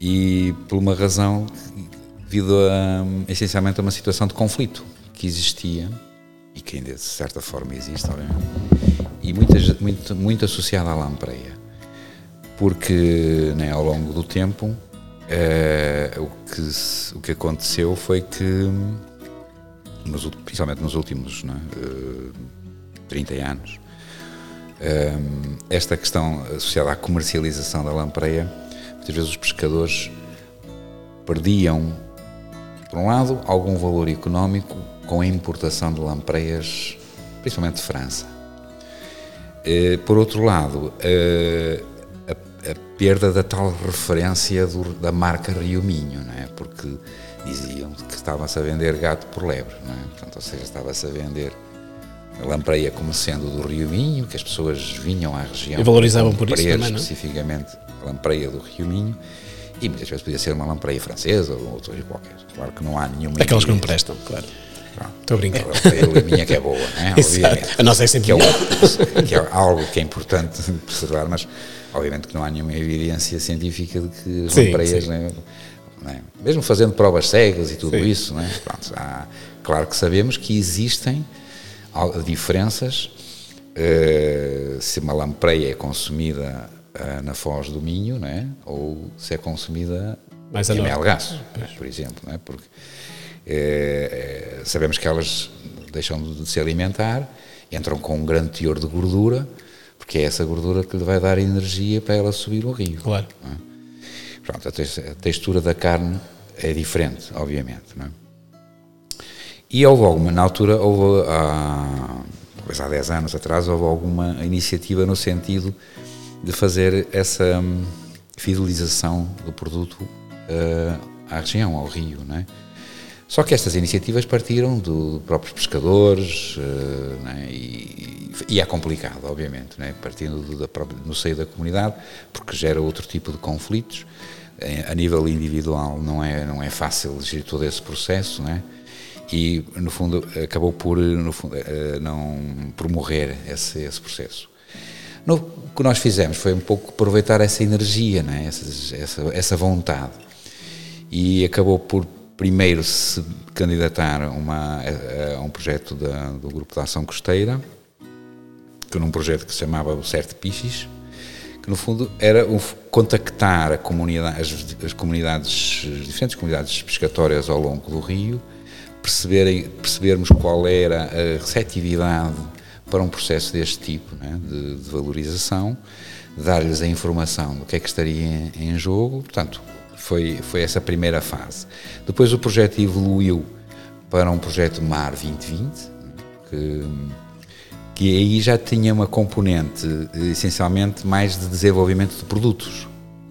E por uma razão devido a, essencialmente a uma situação de conflito que existia e que ainda de certa forma existe, obviamente, e muita, muito, muito associada à lampreia porque né, ao longo do tempo eh, o, que, o que aconteceu foi que, nos, principalmente nos últimos né, 30 anos, eh, esta questão associada à comercialização da lampreia, muitas vezes os pescadores perdiam, por um lado, algum valor económico com a importação de lampreias, principalmente de França. Eh, por outro lado, perda da tal referência do, da marca Rio Minho, não é? porque diziam que estava-se a vender gato por lebre, não é? Portanto, ou seja, estava-se a vender a lampreia como sendo do Rio Minho, que as pessoas vinham à região e valorizavam por isso também, não? especificamente a lampreia do Rio Minho e muitas vezes podia ser uma lampreia francesa ou outra qualquer. Claro que não há nenhuma. Aquelas que não prestam, claro. Estou a brincar. A minha que é boa, é? Obviamente. A nossa é sempre que é, que é algo que é importante preservar, mas Obviamente que não há nenhuma evidência científica de que as sim, lampreias, sim. Né, né, mesmo fazendo provas cegas e tudo sim. isso, né, pronto, há, claro que sabemos que existem diferenças uh, se uma lampreia é consumida uh, na foz do Minho, né, ou se é consumida Mais em Melgaço, né, por exemplo, né, porque uh, sabemos que elas deixam de se alimentar, entram com um grande teor de gordura porque é essa gordura que lhe vai dar energia para ela subir o rio. Claro. É? Pronto, a textura da carne é diferente, obviamente. É? E houve alguma, na altura, houve, há, talvez há 10 anos atrás, houve alguma iniciativa no sentido de fazer essa hum, fidelização do produto uh, à região, ao rio, não é? Só que estas iniciativas partiram de próprios pescadores uh, e, e, é complicado, obviamente, né, partindo do, da própria, no seio da comunidade, porque gera outro tipo de conflitos. A nível individual não é, não é fácil gerir todo esse processo, né, e no fundo acabou por no fundo, uh, não promover esse, esse processo. No, o que nós fizemos foi um pouco aproveitar essa energia, né, essa, essa, essa vontade, e acabou por primeiro se candidatar a, uma, a um projeto da, do Grupo de Ação Costeira, que num projeto que se chamava o Certe Pichis, que no fundo era o contactar comunidade, as, as comunidades, as diferentes comunidades pescatórias ao longo do rio, perceberem, percebermos qual era a receptividade para um processo deste tipo, né, de, de, valorização, dar-lhes a informação do que é que estaria em jogo, portanto, foi, foi essa primeira fase. Depois o projeto evoluiu para um projeto MAR 2020, que, que aí já tinha uma componente essencialmente mais de desenvolvimento de produtos.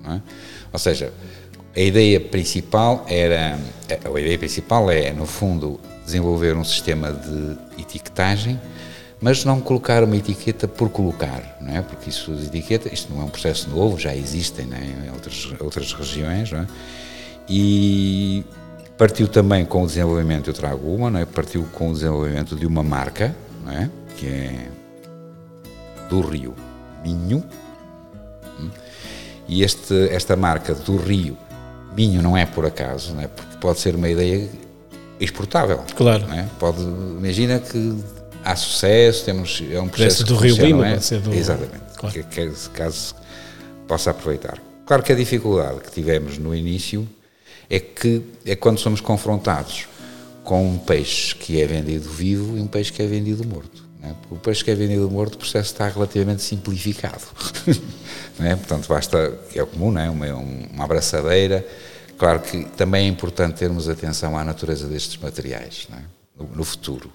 É? Ou seja, a ideia principal era, a ideia principal é, no fundo, desenvolver um sistema de etiquetagem, mas não colocar uma etiqueta por colocar, não é? Porque isso de etiqueta, isto não é um processo novo, já existem é? em outras, outras regiões, não é? E partiu também com o desenvolvimento, eu trago uma, não é? Partiu com o desenvolvimento de uma marca, não é? Que é do Rio Minho, hum? e este, esta marca do Rio Minho não é por acaso, não é? Porque pode ser uma ideia exportável. Claro. É? Pode, imagina que há sucesso, temos, é um processo do Rio Lima, é? pode ser do... Exatamente, claro. que, que, caso possa aproveitar. Claro que a dificuldade que tivemos no início é que é quando somos confrontados com um peixe que é vendido vivo e um peixe que é vendido morto. É? O peixe que é vendido morto, o processo está relativamente simplificado. é? Portanto, basta, é comum, é? uma, uma abraçadeira. Claro que também é importante termos atenção à natureza destes materiais. No, futuro.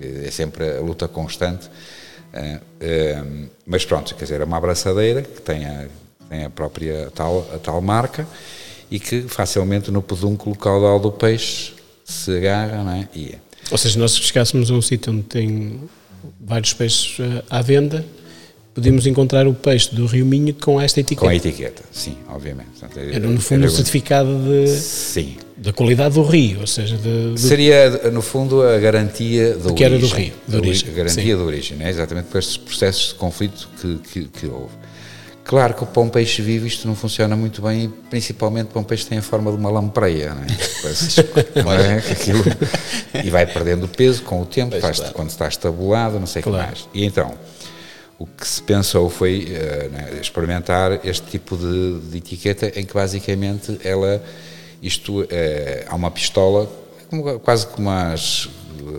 É sempre a luta constante. Eh, eh, mas pronto, quer dizer, é uma abraçadeira que tem a, tem a própria tal, a tal marca e que facilmente no pedúnculo caudal do peixe se agarra, não é? E é. Ou seja, nós chegássemos a um sítio onde tem vários peixes eh, à venda, podíamos encontrar o peixe do Rio Minho com esta etiqueta. Com a etiqueta, sim, obviamente. Portanto, era no fundo era, um certificado de, sim. da qualidade do rio, ou seja, de, seria no fundo a garantia da que origem, era do rio, da origem, a garantia sim. da origem, né? exatamente por estes processos de conflito que, que, que houve. Claro que para um peixe vivo isto não funciona muito bem, principalmente para um peixe que tem a forma de uma lampreia, não é? não é? Aquilo, e vai perdendo peso com o tempo, faz, quando está estabulado, não sei o claro. que mais. E então, o que se pensou foi uh, experimentar este tipo de, de, etiqueta em que basicamente ela, isto, uh, há uma pistola, como, quase como as,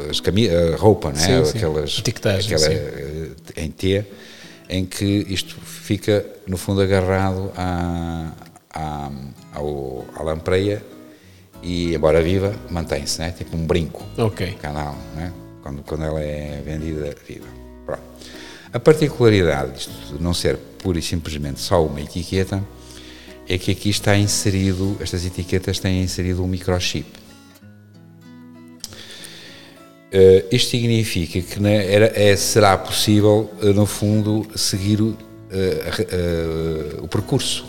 as a roupa, né? Sim, sim. aquelas, aquela, sim. em T, em que isto fica no fundo agarrado à, à, ao, à lampreia e embora viva mantém-se, né? tipo um brinco, ok, canal, né? quando, quando ela é vendida viva. A particularidade de não ser pura e simplesmente só uma etiqueta é que aqui está inserido, estas etiquetas têm inserido um microchip. Uh, isto significa que era, é, será possível, uh, no fundo, seguir uh, o percurso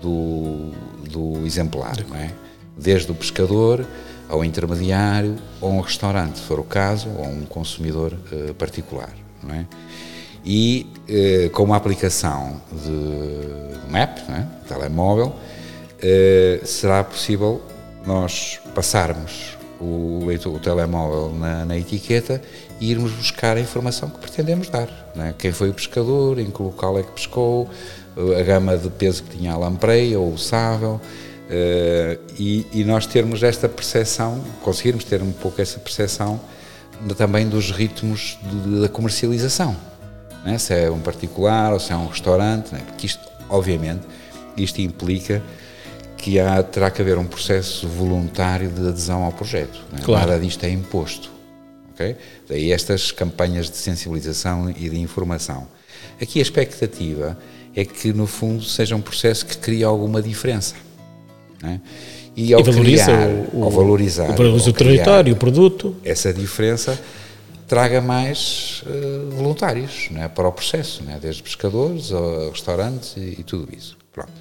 do, do exemplar, não é? desde o pescador ao intermediário, ou um restaurante, se for o caso, ou um consumidor particular. Não é? E eh, com uma aplicação de app, né, telemóvel, eh, será possível nós passarmos o, o telemóvel na, na, etiqueta e irmos buscar a informação que pretendemos dar. Né? Quem foi o pescador, em que local é que pescou, a gama de peso que tinha a lampreia ou o sável, eh, e, e, nós termos esta percepção, conseguirmos ter um pouco essa percepção também dos ritmos de, da comercialização né? se é um particular ou se é um restaurante, né? porque isto, obviamente, isto implica que há, terá que haver um processo voluntário de adesão ao projeto. Né? Claro. Nada disto é imposto. Okay? Daí estas campanhas de sensibilização e de informação. Aqui a expectativa é que, no fundo, seja um processo que crie alguma diferença. Né? E ao e valoriza criar, o, ao valorizar, o, o território, o produto. Essa diferença traga mais uh, voluntários é? para o processo, é? desde pescadores a restaurantes e, e, tudo isso. Pronto.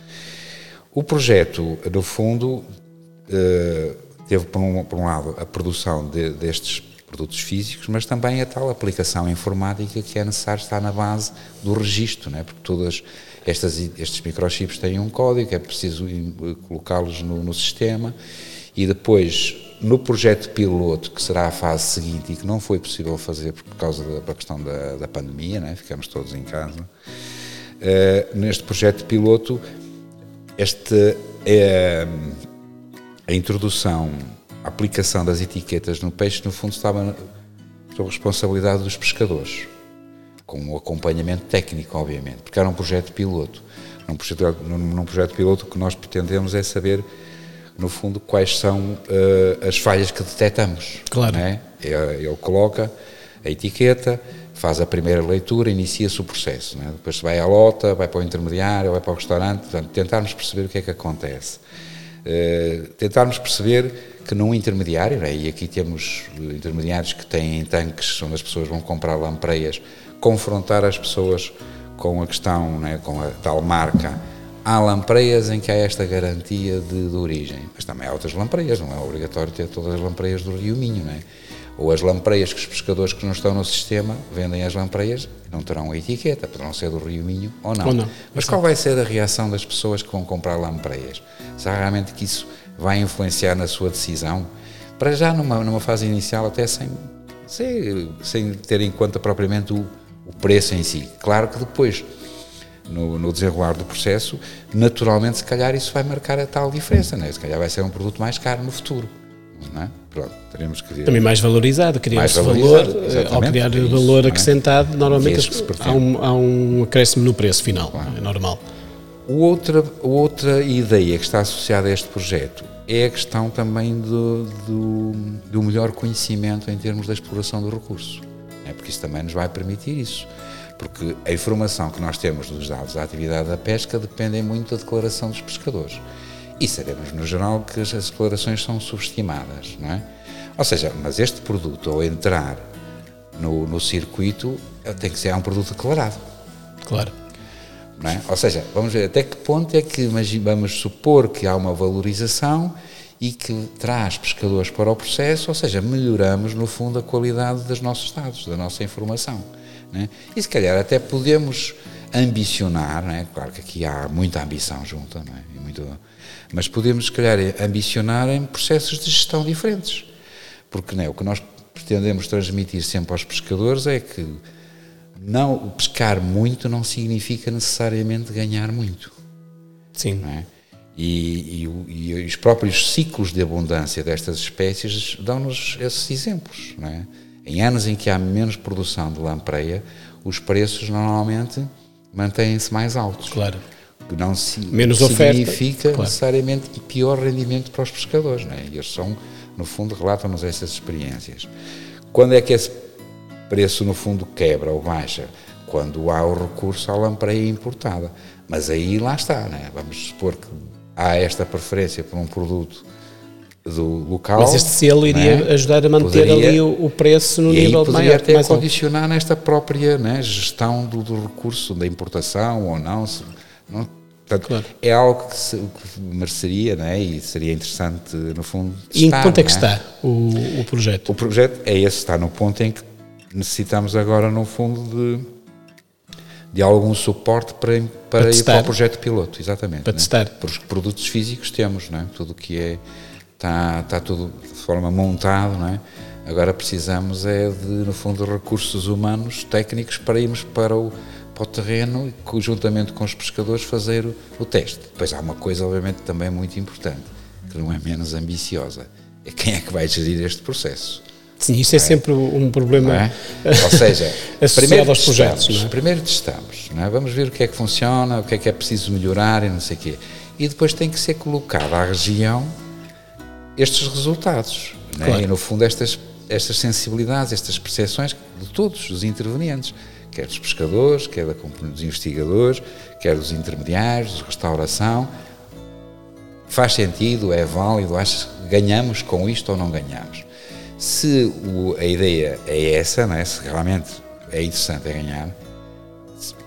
O projeto, no fundo, uh, teve, por um, por um, lado, a produção de, destes produtos físicos, mas também a tal aplicação informática que é necessário estar na base do registro, é? porque todas estas, estes microchips têm um código, é preciso colocá-los no, no sistema e depois no projeto piloto, que será a fase seguinte e que não foi possível fazer por causa da, questão da, da pandemia, né? ficamos todos em casa, neste projeto piloto, este é a introdução, a aplicação das etiquetas no peixe, no fundo, estava sob responsabilidade dos pescadores, com o acompanhamento técnico, obviamente, porque era um projeto piloto. Num projeto, num projeto piloto, o que nós pretendemos é saber, no fundo, quais são uh, as falhas que detectamos. Claro. Né? Ele, ele coloca a etiqueta, faz a primeira leitura, inicia-se o processo. Né? Depois vai à lota, vai para o intermediário, vai para o restaurante, portanto, tentarmos perceber o que é que acontece. Uh, tentarmos perceber que num intermediário, né? e aqui temos intermediários que têm tanques onde as pessoas vão comprar lampreias, confrontar as pessoas com a questão, né, com a tal marca. Há lampreias em que há esta garantia de, de, origem, mas também há outras lampreias, não é obrigatório ter todas as lampreias do Rio Minho, não é? Ou as lampreias que os pescadores que não estão no sistema vendem as lampreias não terão a etiqueta, poderão ser do Rio Minho ou não. Ou não. Mas qual vai ser a reação das pessoas que vão comprar lampreias? Será realmente que isso vai influenciar na sua decisão? Para já, numa, numa fase inicial, até sem, sem, sem ter em conta propriamente o, o preço em si. Claro que depois, no, no, desenrolar do processo, naturalmente, se calhar isso vai marcar a tal diferença, né? se calhar vai ser um produto mais caro no futuro. Não é? Pronto, teremos que Também mais valorizado, criar-se valor, eh, ao criar é isso, valor é? acrescentado, é? normalmente há um, há um acréscimo no preço final, claro. é normal. Outra, outra ideia que está associada a este projeto é a questão também do, do, do melhor conhecimento em termos da exploração do recurso é? porque isso também nos vai permitir isso. Porque a informação que nós temos dos dados da atividade da pesca depende muito da declaração dos pescadores. E sabemos, no geral, que as declarações são subestimadas, não é? Ou seja, mas este produto, ao entrar no, no circuito, tem que ser um produto declarado. Claro. É? Ou seja, vamos ver até que ponto é que vamos supor que há uma valorização e que traz pescadores para o processo, ou seja, melhoramos no fundo a qualidade dos nossos dados, da nossa informação. Né? E se calhar até podemos ambicionar, né? claro que aqui há muita ambição junta, não é? e muito, mas podemos se calhar ambicionar em processos de gestão diferentes, porque né, o que nós pretendemos transmitir sempre aos pescadores é que não pescar muito não significa necessariamente ganhar muito. Sim. É? E, e, e, os próprios ciclos de abundância destas espécies dão-nos esses exemplos. É? Em anos em que há menos produção de lampreia, os preços normalmente mantêm-se mais altos. Claro. Que não se, menos significa claro. necessariamente pior rendimento para os pescadores. Não é? E eles são, no fundo, relatam-nos essas experiências. Quando é que esse preço, no fundo, quebra ou baixa? Quando há o recurso à lampreia importada. Mas aí lá está, né? vamos supor que há esta preferência por um produto do local. Mas este selo iria é? ajudar a manter poderia, ali o, o, preço no nível de maior. até condicionar alto. nesta própria né, gestão do, do, recurso, da importação ou não. Se, não portanto, claro. é algo que, se, que mereceria né, e seria interessante, no fundo, E em que ponto é que está o, o projeto? O projeto é esse, está no ponto em que necessitamos agora, no fundo, de de algum suporte para, para, para ir para o projeto piloto, exatamente. Para né? testar. Porque os produtos físicos temos, não é? tudo o que é, está, está tudo de forma montado, não é? Agora precisamos é de, no fundo, recursos humanos, técnicos, para irmos para o, para o terreno e, conjuntamente com os pescadores, fazer o, o teste. Depois há uma coisa, obviamente, também muito importante, que não é menos ambiciosa, é quem é que vai gerir este processo. Sim, isso é, é, sempre um problema é? Ou seja, primeiro aos projetos. Testamos, é? Primeiro testamos, é? vamos ver o que é que funciona, o que é que é preciso melhorar e não sei o quê. E depois tem que ser colocado à região estes resultados. É? Claro. E no fundo estas, estas sensibilidades, estas percepções de todos os intervenientes, quer dos pescadores, quer da dos investigadores, quer dos intermediários, de restauração. Faz sentido, é válido, acho que ganhamos com isto ou não ganhamos. Se o, a ideia é essa, não é? se realmente é interessante é ganhar,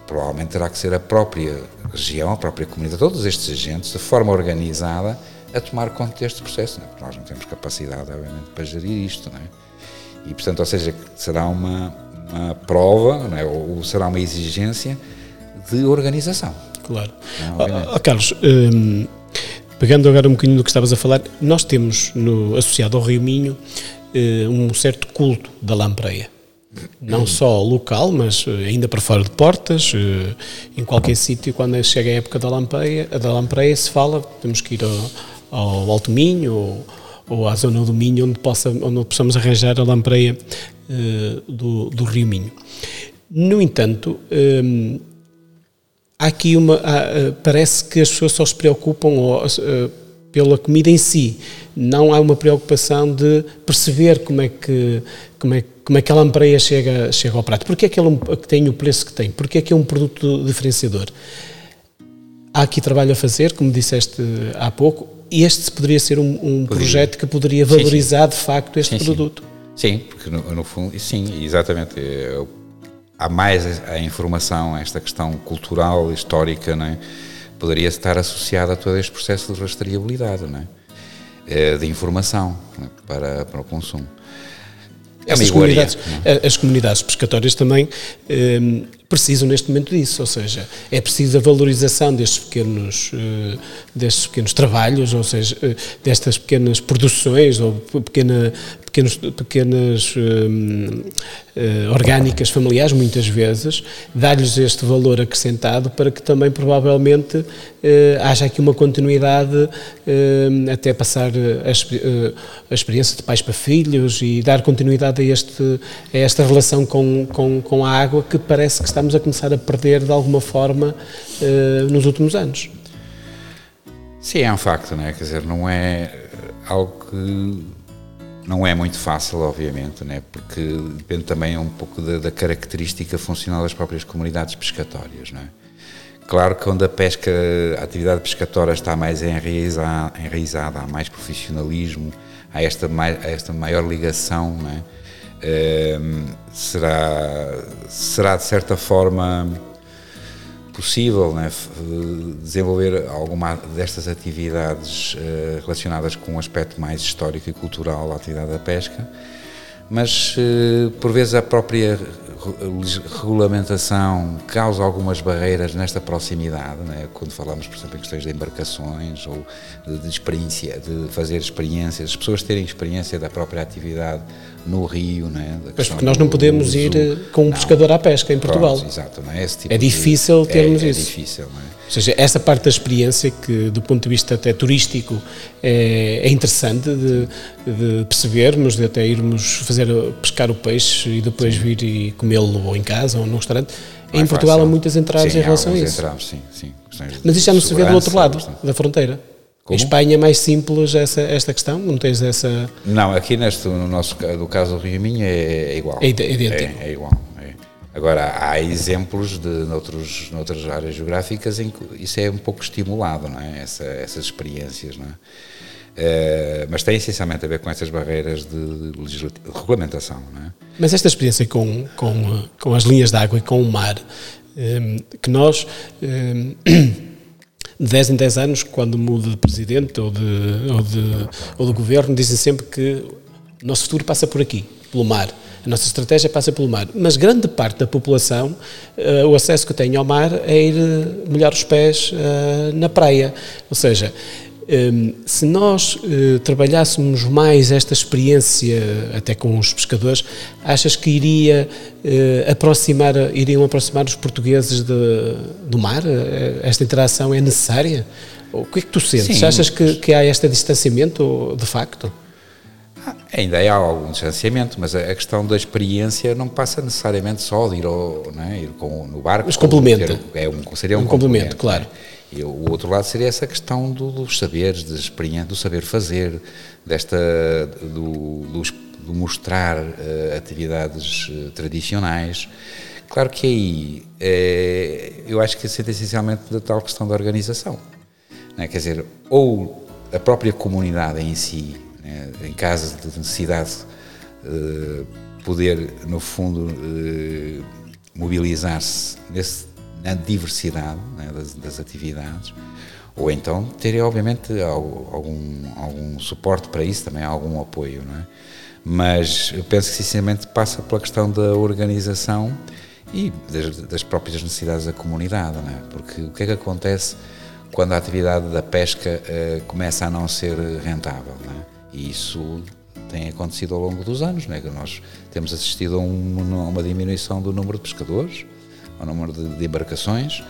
provavelmente terá que ser a própria região, a própria comunidade, todos estes agentes, de forma organizada, a tomar conta deste processo, não é? porque nós não temos capacidade, obviamente, para gerir isto. Não é? E, portanto, ou seja, será uma, uma prova, não é? ou será uma exigência de organização. Claro. oh, oh, Carlos, hum, pegando agora um bocadinho do que estavas a falar, nós temos no, associado ao Rio Minho eh, um certo culto da lampreia. não só local, mas eh, ainda para fora de portas, eh, em qualquer sítio, quando chega a época da lampreia, da lampreia se fala, temos que ir ao, ao Alto Minho ou, ou, à zona do Minho, onde, possa, onde possamos arranjar a lampreia uh, do, do Rio Minho. No entanto, um, há aqui uma. Há, parece que as pessoas só se preocupam ou, uh, pela comida em si, não há uma preocupação de perceber como é que, como é, como é que a lampreia chega, chega ao prato. Porquê é que ele tem o preço que tem? Porquê é que é um produto diferenciador? Há aqui trabalho a fazer, como disseste há pouco, este poderia ser um, um projeto que poderia valorizar sim, sim. de facto este sim, produto. Sim, porque no, no, fundo, sim, exatamente. É, há mais a informação, esta questão cultural, histórica, não é? poderia estar associada a todo este processo de rastreabilidade, não é? Eh, de informação para, para o consumo. É Essas comunidades, é? as comunidades pescatórias também um, precisam neste momento disso, ou seja, é preciso a valorização destes pequenos, uh, destes pequenos trabalhos, ou seja, uh, destas pequenas produções ou pequena, pequenos, pequenas um, uh, orgânicas familiares, muitas vezes, dar-lhes este valor acrescentado para que também provavelmente uh, haja aqui uma continuidade uh, até passar a, a, experiência de pais para filhos e dar continuidade a, este, a esta relação com, com, com a água que parece que estamos a começar a perder de alguma forma nos últimos anos. Sim, é um facto, não é? Quer dizer, não é algo que não é muito fácil, obviamente, né? porque depende também um pouco da, da característica funcional das próprias comunidades pescatórias. Né? Claro que onde a pesca, a atividade pescatória está mais enraizada, enraizada há mais profissionalismo, há esta, há esta maior ligação, né? Será, será de certa forma possível né, desenvolver alguma destas atividades uh, relacionadas com um aspecto mais histórico e cultural da atividade da pesca, mas uh, por vezes a própria regulamentação causa algumas barreiras nesta proximidade, né? quando falamos, por exemplo, em questões de embarcações ou de, experiência, de fazer experiências, as pessoas terem experiência da própria atividade no rio, né? Mas porque nós não podemos ir eh, com um não. pescador à pesca em Portugal. Pronto, exato, não é? Tipo é difícil de, termos é, isso. É difícil, não é? Ou seja, essa parte da experiência que, do ponto de vista até turístico, é, é interessante de, de, percebermos, de até irmos fazer pescar o peixe e depois vir e comê-lo ou em casa ou no restaurante. É em Portugal há muitas entraves sim, em relação a isso. Entraves, sim, sim. Mas isto já não se vê do outro lado bastante. da fronteira. Como? Em Espanha é mais simples essa, esta questão? Não tens essa... Não, aqui neste, no nosso do caso do Rio Minho é, é igual. É, idêntico. É, é igual. Agora, há exemplos de noutros, noutras áreas geográficas em que isso é um pouco estimulado, não é? Essa, essas experiências, não é? Uh, mas tem essencialmente a ver com essas barreiras de, de regulamentação. É? Mas esta experiência com, com, com as linhas de água e com o mar, um, eh, que nós um, de 10 em 10 anos, quando muda de presidente ou de, ou de, ou de governo, dizem sempre que o nosso futuro passa por aqui, pelo mar. A nossa estratégia passa pelo mar. Mas grande parte da população, uh, o acesso que tem ao mar é ir molhar os pés uh, na praia. Ou seja, um, se nós uh, trabalhássemos mais esta experiência, até com os pescadores, achas que iria uh, aproximar, iriam aproximar os portugueses de, do mar? Esta interação é necessária? O que é que tu sentes? Sim, achas que, que, há este distanciamento, de facto? Ainda há algum distanciamento, mas a questão da experiência não passa necessariamente só de ir, ao, é? ir com, no barco. Mas complementa. É um, seria um, um complemento, complemento, claro. É? E o outro lado seria essa questão do, dos saberes, de experiência, do saber fazer, desta, do, do, do mostrar uh, atividades uh, tradicionais. Claro que aí é, eu acho que isso é essencialmente da tal questão da organização. É? Quer dizer, ou a própria comunidade em si, né? em caso de necessidade, uh, poder, no fundo, mobilizar-se nesse na diversidade né, das, das, atividades, ou então ter, obviamente, algum, algum suporte para isso, também algum apoio, não é? Mas eu penso que, sinceramente, passa pela questão da organização e das, das próprias necessidades da comunidade, não é? Porque o que é que acontece quando a atividade da pesca uh, começa a não ser rentável, não é? E isso tem acontecido ao longo dos anos, não é? que nós temos assistido a, um, a uma diminuição do número de pescadores, ao número de, de embarcações,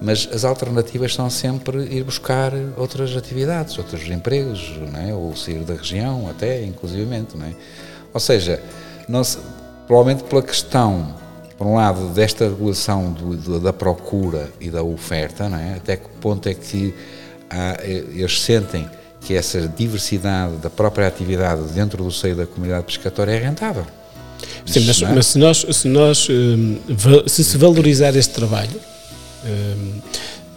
mas as alternativas são sempre ir buscar outras atividades, outros empregos, não é? ou sair da região até, inclusivamente. Não é? Ou seja, provavelmente pela questão, por um lado, desta regulação do, do, da procura e da oferta, não é? até que ponto é que há, eles sentem que essa diversidade da própria atividade dentro do seio da comunidade pescatória é rentável. Sim, mas, é? mas se nós, se, nós hum, se se valorizar este trabalho, hum,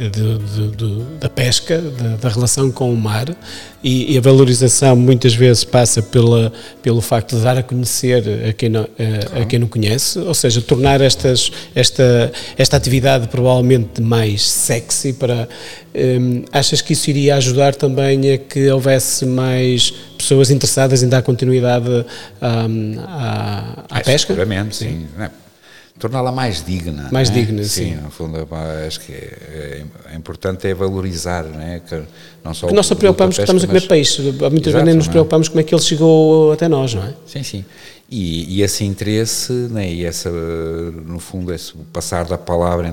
de, de, da pesca, da relação com o mar e, e, a valorização muitas vezes passa pela, pelo facto de dar a conhecer a quem não, a, a quem não conhece, ou seja, tornar estas, esta, esta atividade provavelmente mais sexy para... Um, achas que isso iria ajudar também a que houvesse mais pessoas interessadas em dar continuidade um, à, à pesca? Seguramente, sim. sim torná-la mais digna. Mais né? digna, sim. sim. no fundo, acho que é, é importante é valorizar, né? que não só Porque nós só preocupamos que estamos a comer peixe, muitas vezes nem nos é? preocupamos como é que ele chegou até nós, não é? Sim, sim. E, e esse interesse, né? e essa, no fundo, esse passar da palavra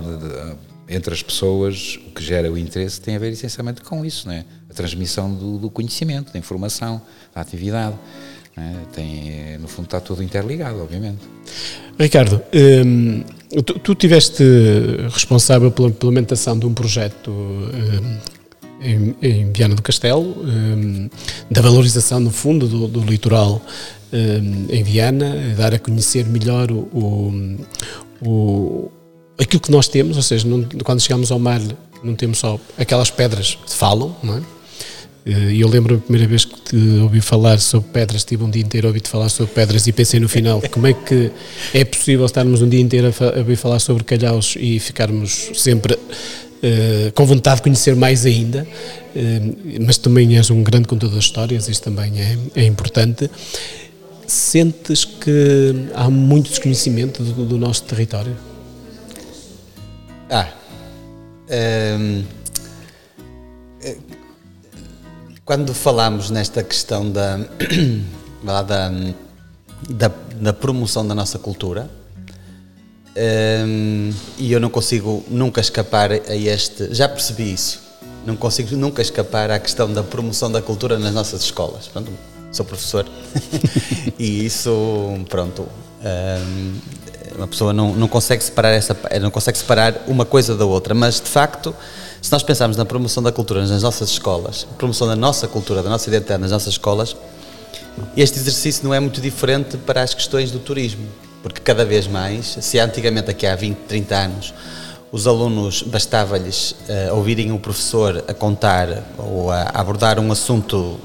entre as pessoas, o que gera o interesse tem a ver essencialmente com isso, né? a transmissão do, do conhecimento, da informação, da atividade. Né? Tem, no fundo está tudo interligado, obviamente. Ricardo, hum, tu, tu tiveste responsável pela implementação de um projeto hum, em, em Viana do Castelo, hum, da valorização, no fundo, do, do litoral hum, em Viana, dar a conhecer melhor o, o, o, aquilo que nós temos, ou seja, não, quando chegamos ao mar não temos só aquelas pedras que falam, não é? Eh, e eu lembro a primeira vez que te ouvi falar sobre pedras, tive um dia inteiro a ouvir-te falar sobre pedras e pensei no final, como é que é possível estarmos um dia inteiro a ouvir falar sobre calhaus e ficarmos sempre uh, com vontade de conhecer mais ainda, uh, mas também és um grande contador de histórias, isso também é, é importante. Sentes que há muito desconhecimento do, do nosso território? Ah, um Quando falamos nesta questão da, da, da, da promoção da nossa cultura, um, e eu não consigo nunca escapar a este. Já percebi isso. Não consigo nunca escapar à questão da promoção da cultura nas nossas escolas. Pronto, sou professor e isso, pronto, um, uma pessoa não, não consegue separar essa, não consegue separar uma coisa da outra, mas de facto se nós pensarmos na promoção da cultura nas nossas escolas, promoção da nossa cultura, da nossa identidade nas nossas escolas, este exercício não é muito diferente para as questões do turismo, porque cada vez mais, se antigamente aqui há 20, 30 anos, os alunos bastava-lhes uh, ouvirem o professor a contar ou a abordar um assunto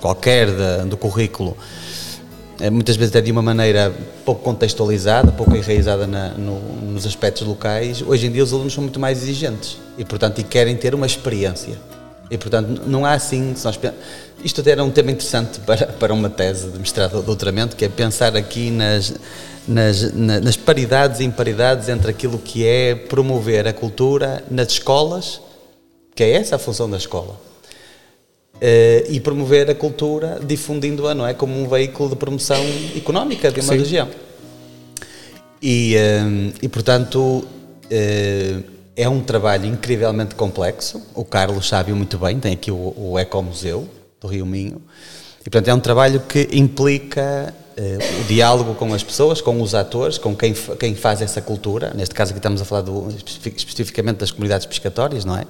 qualquer de, do currículo é, muitas vezes é de uma maneira pouco contextualizada, pouco enraizada na, no, nos aspectos locais. Hoje em dia os alunos são muito mais exigentes e, portanto, e querem ter uma experiência. E, portanto, não há assim. Nós, isto até era um tema interessante para, para uma tese de mestrado ou doutoramento, que é pensar aqui nas, nas, nas paridades e imparidades entre aquilo que é promover a cultura nas escolas, que é essa a função da escola Uh, e promover a cultura difundindo-a, não é? Como um veículo de promoção económica de uma Sim. região. E, uh, e portanto, uh, é um trabalho incrivelmente complexo. O Carlos sabe muito bem, tem aqui o, o Ecomuseu do Rio Minho. E, portanto, é um trabalho que implica o diálogo com as pessoas, com os atores, com quem, quem faz essa cultura. Neste caso aqui estamos a falar do, especificamente das comunidades pescatórias, não é?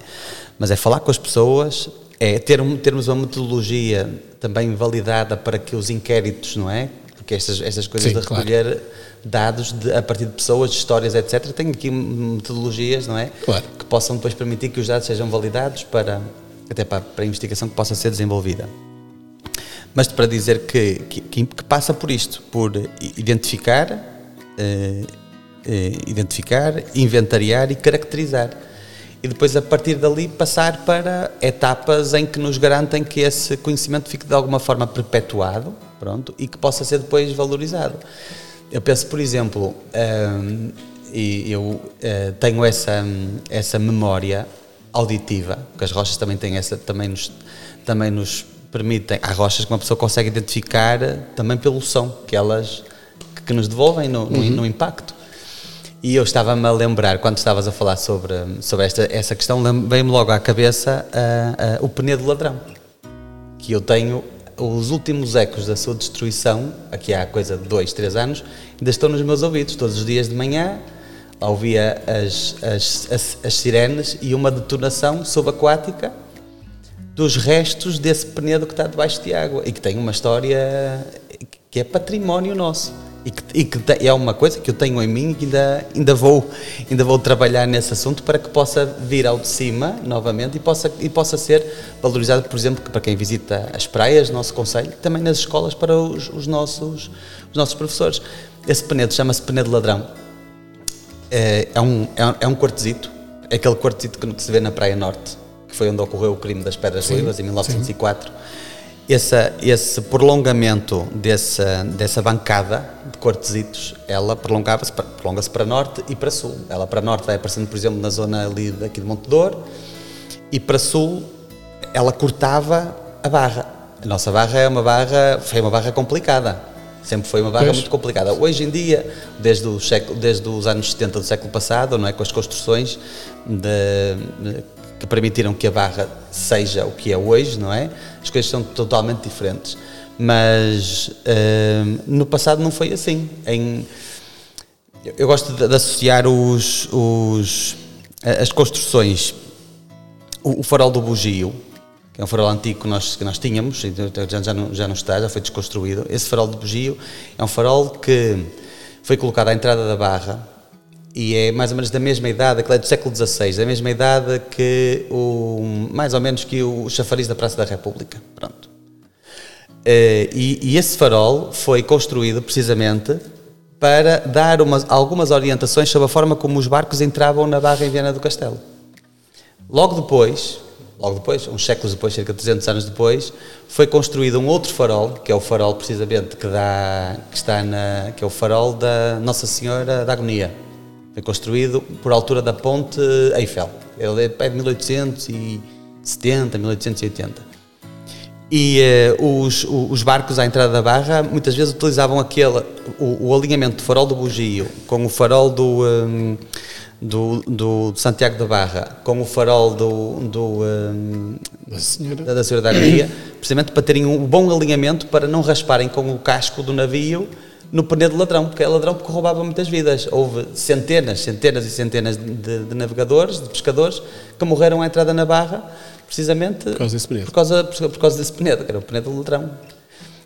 Mas é falar com as pessoas, é ter, termos uma metodologia também validada para que os inquéritos, não é? Porque estas, estas coisas Sim, de recolher claro. dados de, a partir de pessoas, de histórias, etc., tem aqui metodologias, não é? Claro. Que possam depois permitir que os dados sejam validados para, até para, para a investigação que possa ser desenvolvida. Mas para dizer que, que, que passa por isto, por identificar, eh, eh, identificar, inventariar e caracterizar e depois a partir dali passar para etapas em que nos garantem que esse conhecimento fique de alguma forma perpetuado, pronto, e que possa ser depois valorizado. Eu penso, por exemplo, um, e eu uh, tenho essa essa memória auditiva, que as rochas também têm essa, também nos também nos permitem, há rochas que uma pessoa consegue identificar também pelo som que elas que nos devolvem no, uhum. no impacto. E eu estava-me a lembrar, quando estavas a falar sobre, sobre esta, essa questão, veio-me logo à cabeça uh, uh, o Penedo Ladrão, que eu tenho os últimos ecos da sua destruição, aqui há coisa de dois, três anos, ainda estão nos meus ouvidos, todos os dias de manhã, ouvia as, as, as, as sirenes e uma detonação subaquática dos restos desse penedo que está debaixo de água e que tem uma história que é património nosso e que, e que, é uma coisa que eu tenho em mim e que ainda, ainda, vou, ainda vou trabalhar nesse assunto para que possa vir ao de cima novamente e possa, e possa ser valorizado, por exemplo, para quem visita as praias, nosso conselho, também nas escolas para os, os nossos, os nossos professores. Esse penedo chama-se penedo ladrão. É, é, um, é, é um quartzito, é aquele quartzito que se vê na Praia Norte, que foi onde ocorreu o crime das Pedras Vivas em 1904. Sim esse, esse prolongamento dessa, dessa bancada de cortesitos, ela prolongava-se, prolonga-se para norte e para sul. Ela para norte vai aparecendo, por exemplo, na zona ali daqui de Montedor, e para sul ela cortava a barra. A nossa barra é uma barra, foi uma barra complicada. Sempre foi uma barra pois. muito complicada. Hoje em dia, desde, o século, desde os anos 70 do século passado, não é, com as construções de que permitiram que a barra seja o que é hoje, não é? As coisas são totalmente diferentes. Mas uh, no passado não foi assim. Em, eu gosto de, de associar os, os, as construções. O, o, farol do Bugio, que é um farol antigo que nós, que nós tínhamos, já, não, já não está, já foi desconstruído. Esse farol do Bugio é um farol que foi colocado à entrada da barra e é mais ou menos da mesma idade, aquele é do século XVI, da mesma idade que o, mais ou menos que o chafariz da Praça da República, pronto. Eh, e, e esse farol foi construído precisamente para dar umas, algumas orientações sobre a forma como os barcos entravam na barra em Viana do Castelo. Logo depois, logo depois, uns séculos depois, cerca de 300 anos depois, foi construído um outro farol, que é o farol precisamente que, dá, que está na, que é o farol da Nossa Senhora da Agonia foi construído por altura da ponte Eiffel. Ele é de 1870, 1880. E uh, os, os, barcos à entrada da barra muitas vezes utilizavam aquele, o, o alinhamento do farol do Bugio com o farol do, um, do, do, Santiago da Barra, com o farol do, do um, da, senhora. da, da Senhora da Areia, precisamente para terem um bom alinhamento para não rasparem com o casco do navio no pneu de ladrão, porque é ladrão porque roubava muitas vidas. Houve centenas, centenas e centenas de, de navegadores, de pescadores, que morreram à entrada na barra, precisamente por causa desse pneu, por causa, por, por causa desse pneu que era o pneu de ladrão.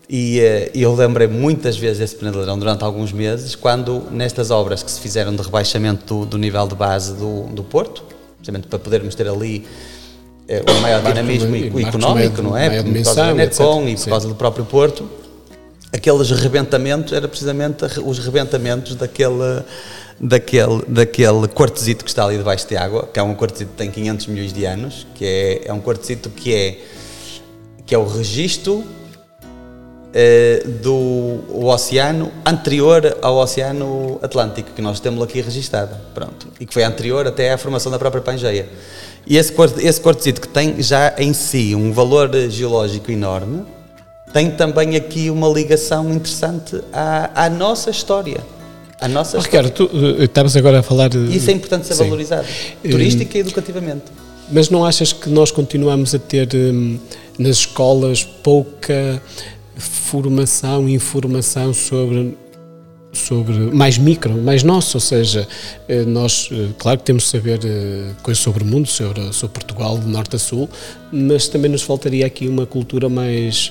E, eh, e eu lembrei muitas vezes desse pneu de ladrão durante alguns meses, quando nestas obras que se fizeram de rebaixamento do, do nível de base do, do Porto, precisamente para podermos ter ali é, o maior dinamismo económico, não é? Por causa do Enercon e por causa do próprio Porto, aqueles rebentamentos, era precisamente os rebentamentos daquele, daquele, daquele quartzito que está ali debaixo de água, que é um quartzito que tem 500 milhões de anos, que é, é um quartzito que é, que é o registro eh, do oceano anterior ao oceano Atlântico, que nós temos aqui registado, pronto, e que foi anterior até à formação da própria Pangeia. E esse, esse quartzito que tem já em si um valor geológico enorme, tem também aqui uma ligação interessante à, à nossa história. A nossa oh, Ricardo, tu uh, estavas agora a falar. De... Isso é importante ser Sim. valorizado, turística uh, e educativamente. Mas não achas que nós continuamos a ter um, nas escolas pouca formação e informação sobre sobre mais micro, mais nosso, ou seja, eh, nós, eh, claro que temos de saber eh, coisas sobre o mundo, sobre, sobre Portugal, de norte a sul, mas também nos faltaria aqui uma cultura mais,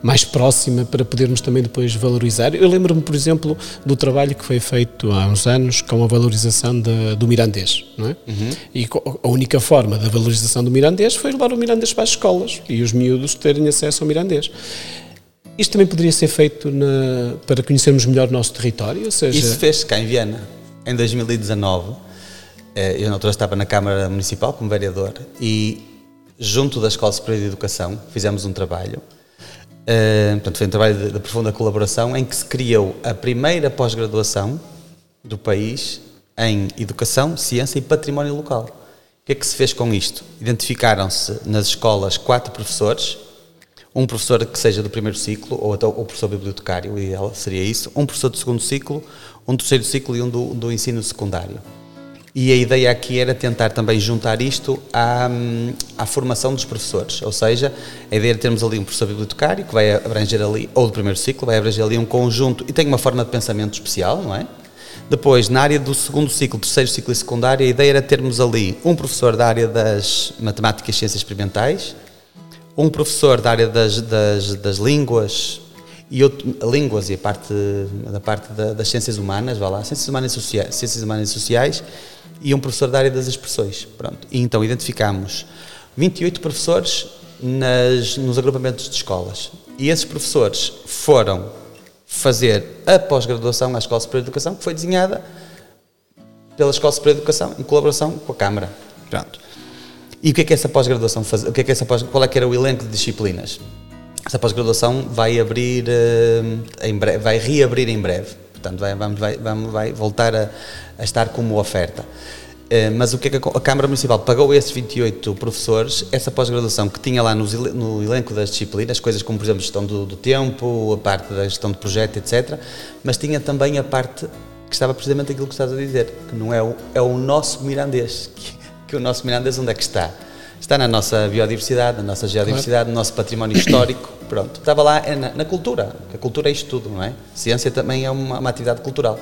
mais próxima para podermos também depois valorizar. Eu lembro-me, por exemplo, do trabalho que foi feito há uns anos com a valorização de, do mirandês, não é? Uhum. E a única forma da valorização do mirandês foi levar o mirandês para as escolas e os miúdos terem acesso ao mirandês. Isto também poderia ser feito na, para conhecermos melhor o nosso território? Seja... Isso fez-se cá em Viena, em 2019. Eh, eu, na altura, estava na Câmara Municipal como vereador e, junto da Escola Superior de Educação, fizemos um trabalho. Uh, portanto, foi um trabalho de, de, profunda colaboração em que se criou a primeira pós-graduação do país em Educação, Ciência e Património Local. O que é que se fez com isto? Identificaram-se nas escolas quatro professores um professor que seja do primeiro ciclo, ou até o professor bibliotecário, o ideal seria isso, um professor do segundo ciclo, um terceiro ciclo e um do, do ensino secundário. E a ideia aqui era tentar também juntar isto à, à, formação dos professores, ou seja, a ideia era termos ali um professor bibliotecário que vai abranger ali, ou do primeiro ciclo, vai abranger ali um conjunto e tem uma forma de pensamento especial, não é? Depois, na área do segundo ciclo, terceiro ciclo e secundário, a ideia era termos ali um professor da área das matemáticas e ciências experimentais, um professor da área das, das, das línguas e outro, línguas e a parte da parte da, das ciências humanas, vá lá, ciências humanas e sociais, ciências humanas e sociais e um professor da área das expressões. Pronto. E então identificámos 28 professores nas, nos agrupamentos de escolas. E esses professores foram fazer a pós-graduação à Escola Superior de Educação, que foi desenhada pela Escola Superior de Educação em colaboração com a Câmara. Pronto. E o que é que essa pós-graduação faz? O que é que essa pós, qual é que era o elenco de disciplinas? Essa pós-graduação vai abrir uh, em breve, vai reabrir em breve. Portanto, vai, vamos, vai, vamos, vai voltar a, a estar como oferta. Uh, mas o que é que a, Câmara Municipal pagou esses 28 professores, essa pós-graduação que tinha lá no elenco das disciplinas, coisas como, por exemplo, gestão do, do tempo, a parte da gestão de projeto, etc. Mas tinha também a parte que estava precisamente aquilo que estás a dizer, que não é o, é o nosso mirandês, que, que o nosso Mirandês onde é que está? Está na nossa biodiversidade, na nossa geodiversidade, no nosso património histórico. Pronto, estava lá é na, na, cultura, a cultura é isto tudo, não é? Ciência também é uma, uma atividade cultural.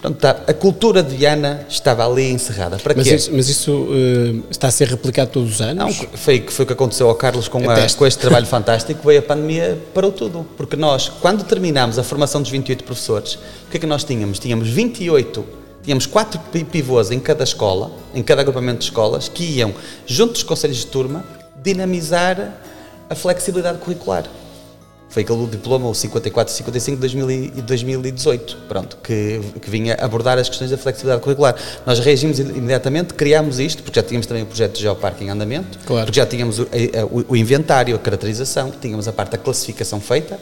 Portanto, tá, a cultura de Viana estava ali encerrada. Para mas quê? Isso, mas isso uh, está a ser replicado todos os anos? Não, foi, foi o que aconteceu ao Carlos com, a, com este trabalho fantástico, veio a pandemia, parou tudo. Porque nós, quando terminámos a formação dos 28 professores, o que é que nós tínhamos? Tínhamos 28 tínhamos quatro pivôs em cada escola, em cada agrupamento de escolas, que iam, junto dos conselhos de turma, dinamizar a flexibilidade curricular. Foi aquele diploma, o 54 55 de 2018, pronto, que, que vinha abordar as questões da flexibilidade curricular. Nós reagimos imediatamente, criámos isto, porque já tínhamos também o projeto de Geoparque em andamento, claro. porque já tínhamos o, o, o inventário, a caracterização, tínhamos a parte da classificação feita.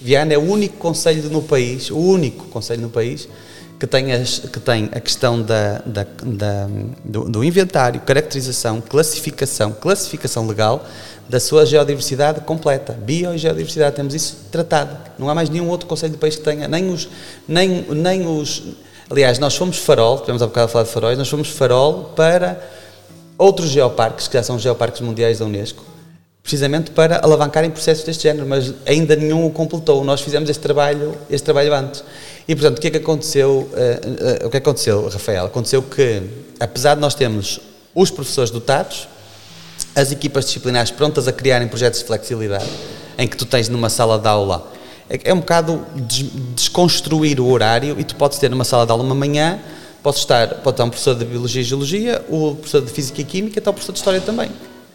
Viana é o único conselho no país, o único conselho no país que tem, as, que tem a questão da, da, da do, do, inventário, caracterização, classificação, classificação legal da sua geodiversidade completa. Bio e geodiversidade, temos isso tratado. Não há mais nenhum outro conselho do país que tenha, nem os. Nem, nem os aliás, nós fomos farol, tivemos há bocado a falar de faróis, nós fomos farol para outros geoparques, que já são geoparques mundiais da Unesco, precisamente para alavancarem processos deste género, mas ainda nenhum o completou. Nós fizemos este trabalho, este trabalho antes. E, portanto, o que é que aconteceu, uh, uh, o que aconteceu, Rafael? Aconteceu que, apesar de nós termos os professores dotados, as equipas disciplinares prontas a criarem projetos de flexibilidade, em que tu tens numa sala de aula, é, é um bocado des desconstruir o horário e tu podes ter numa sala de aula uma manhã, pode estar, pode estar um professor de Biologia e Geologia, o professor de Física e Química, e o professor de História também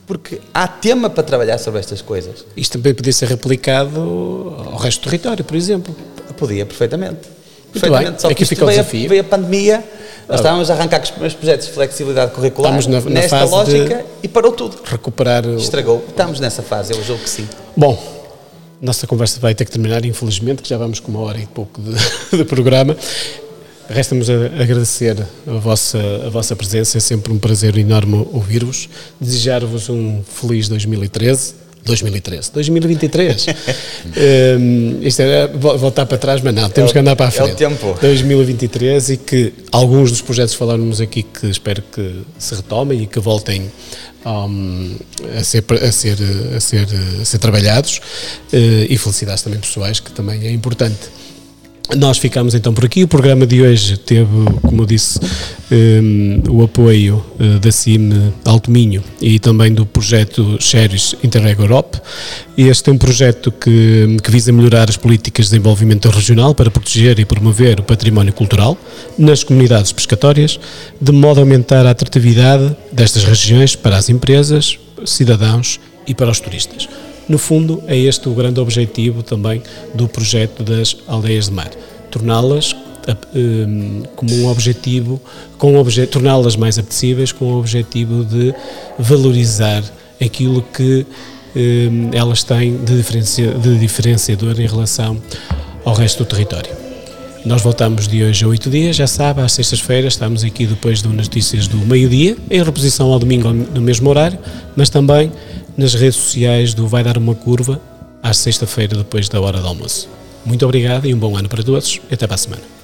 porque há tema para trabalhar sobre estas coisas. Isto também podia ser replicado ao resto do território, por exemplo. Podia, perfeitamente perfeitamente. Só que fica veio, desafio. veio a pandemia, nós ah. estávamos a arrancar com os primeiros projetos de flexibilidade curricular na, na nesta lógica e parou tudo. Recuperar o... Estragou. Estamos nessa fase, eu julgo que sim. Bom, nossa conversa vai ter que terminar, infelizmente, que já vamos com uma hora e pouco de, de programa. Resta-nos agradecer a vossa, a vossa presença, é sempre um prazer enorme ouvir-vos, desejar-vos um feliz 2013 2013, 2023. um, isto é voltar para trás, mas não, temos é que andar para a frente. É o tempo. 2023 e que alguns dos projetos falamos aqui que espero que se retomem e que voltem um, a, ser, a, ser, a, ser, a ser trabalhados uh, e felicidades também pessoais, que também é importante. Nós ficamos então por aqui. O programa de hoje teve, como eu disse, um, o apoio uh, da CIM Alto Minho e também do projeto Xeris Interreg Europe. Este é um projeto que, que visa melhorar as políticas de desenvolvimento regional para proteger e promover o património cultural nas comunidades pescatórias, de modo a aumentar a atratividade destas regiões para as empresas, cidadãos e para os turistas. No fundo, é este o grande objetivo também do projeto das aldeias de mar, torná-las um, como um objetivo, com obje torná-las mais apetecíveis com o objetivo de valorizar aquilo que um, elas têm de, diferencia de diferenciador em relação ao resto do território. Nós voltamos de hoje a oito dias, já sabe, às sextas-feiras estamos aqui depois de umas notícias do meio-dia, em reposição ao domingo no mesmo horário, mas também nas redes sociais do Vai Dar Uma Curva à sexta-feira depois da hora do almoço. Muito obrigado e um bom ano para todos até para a semana.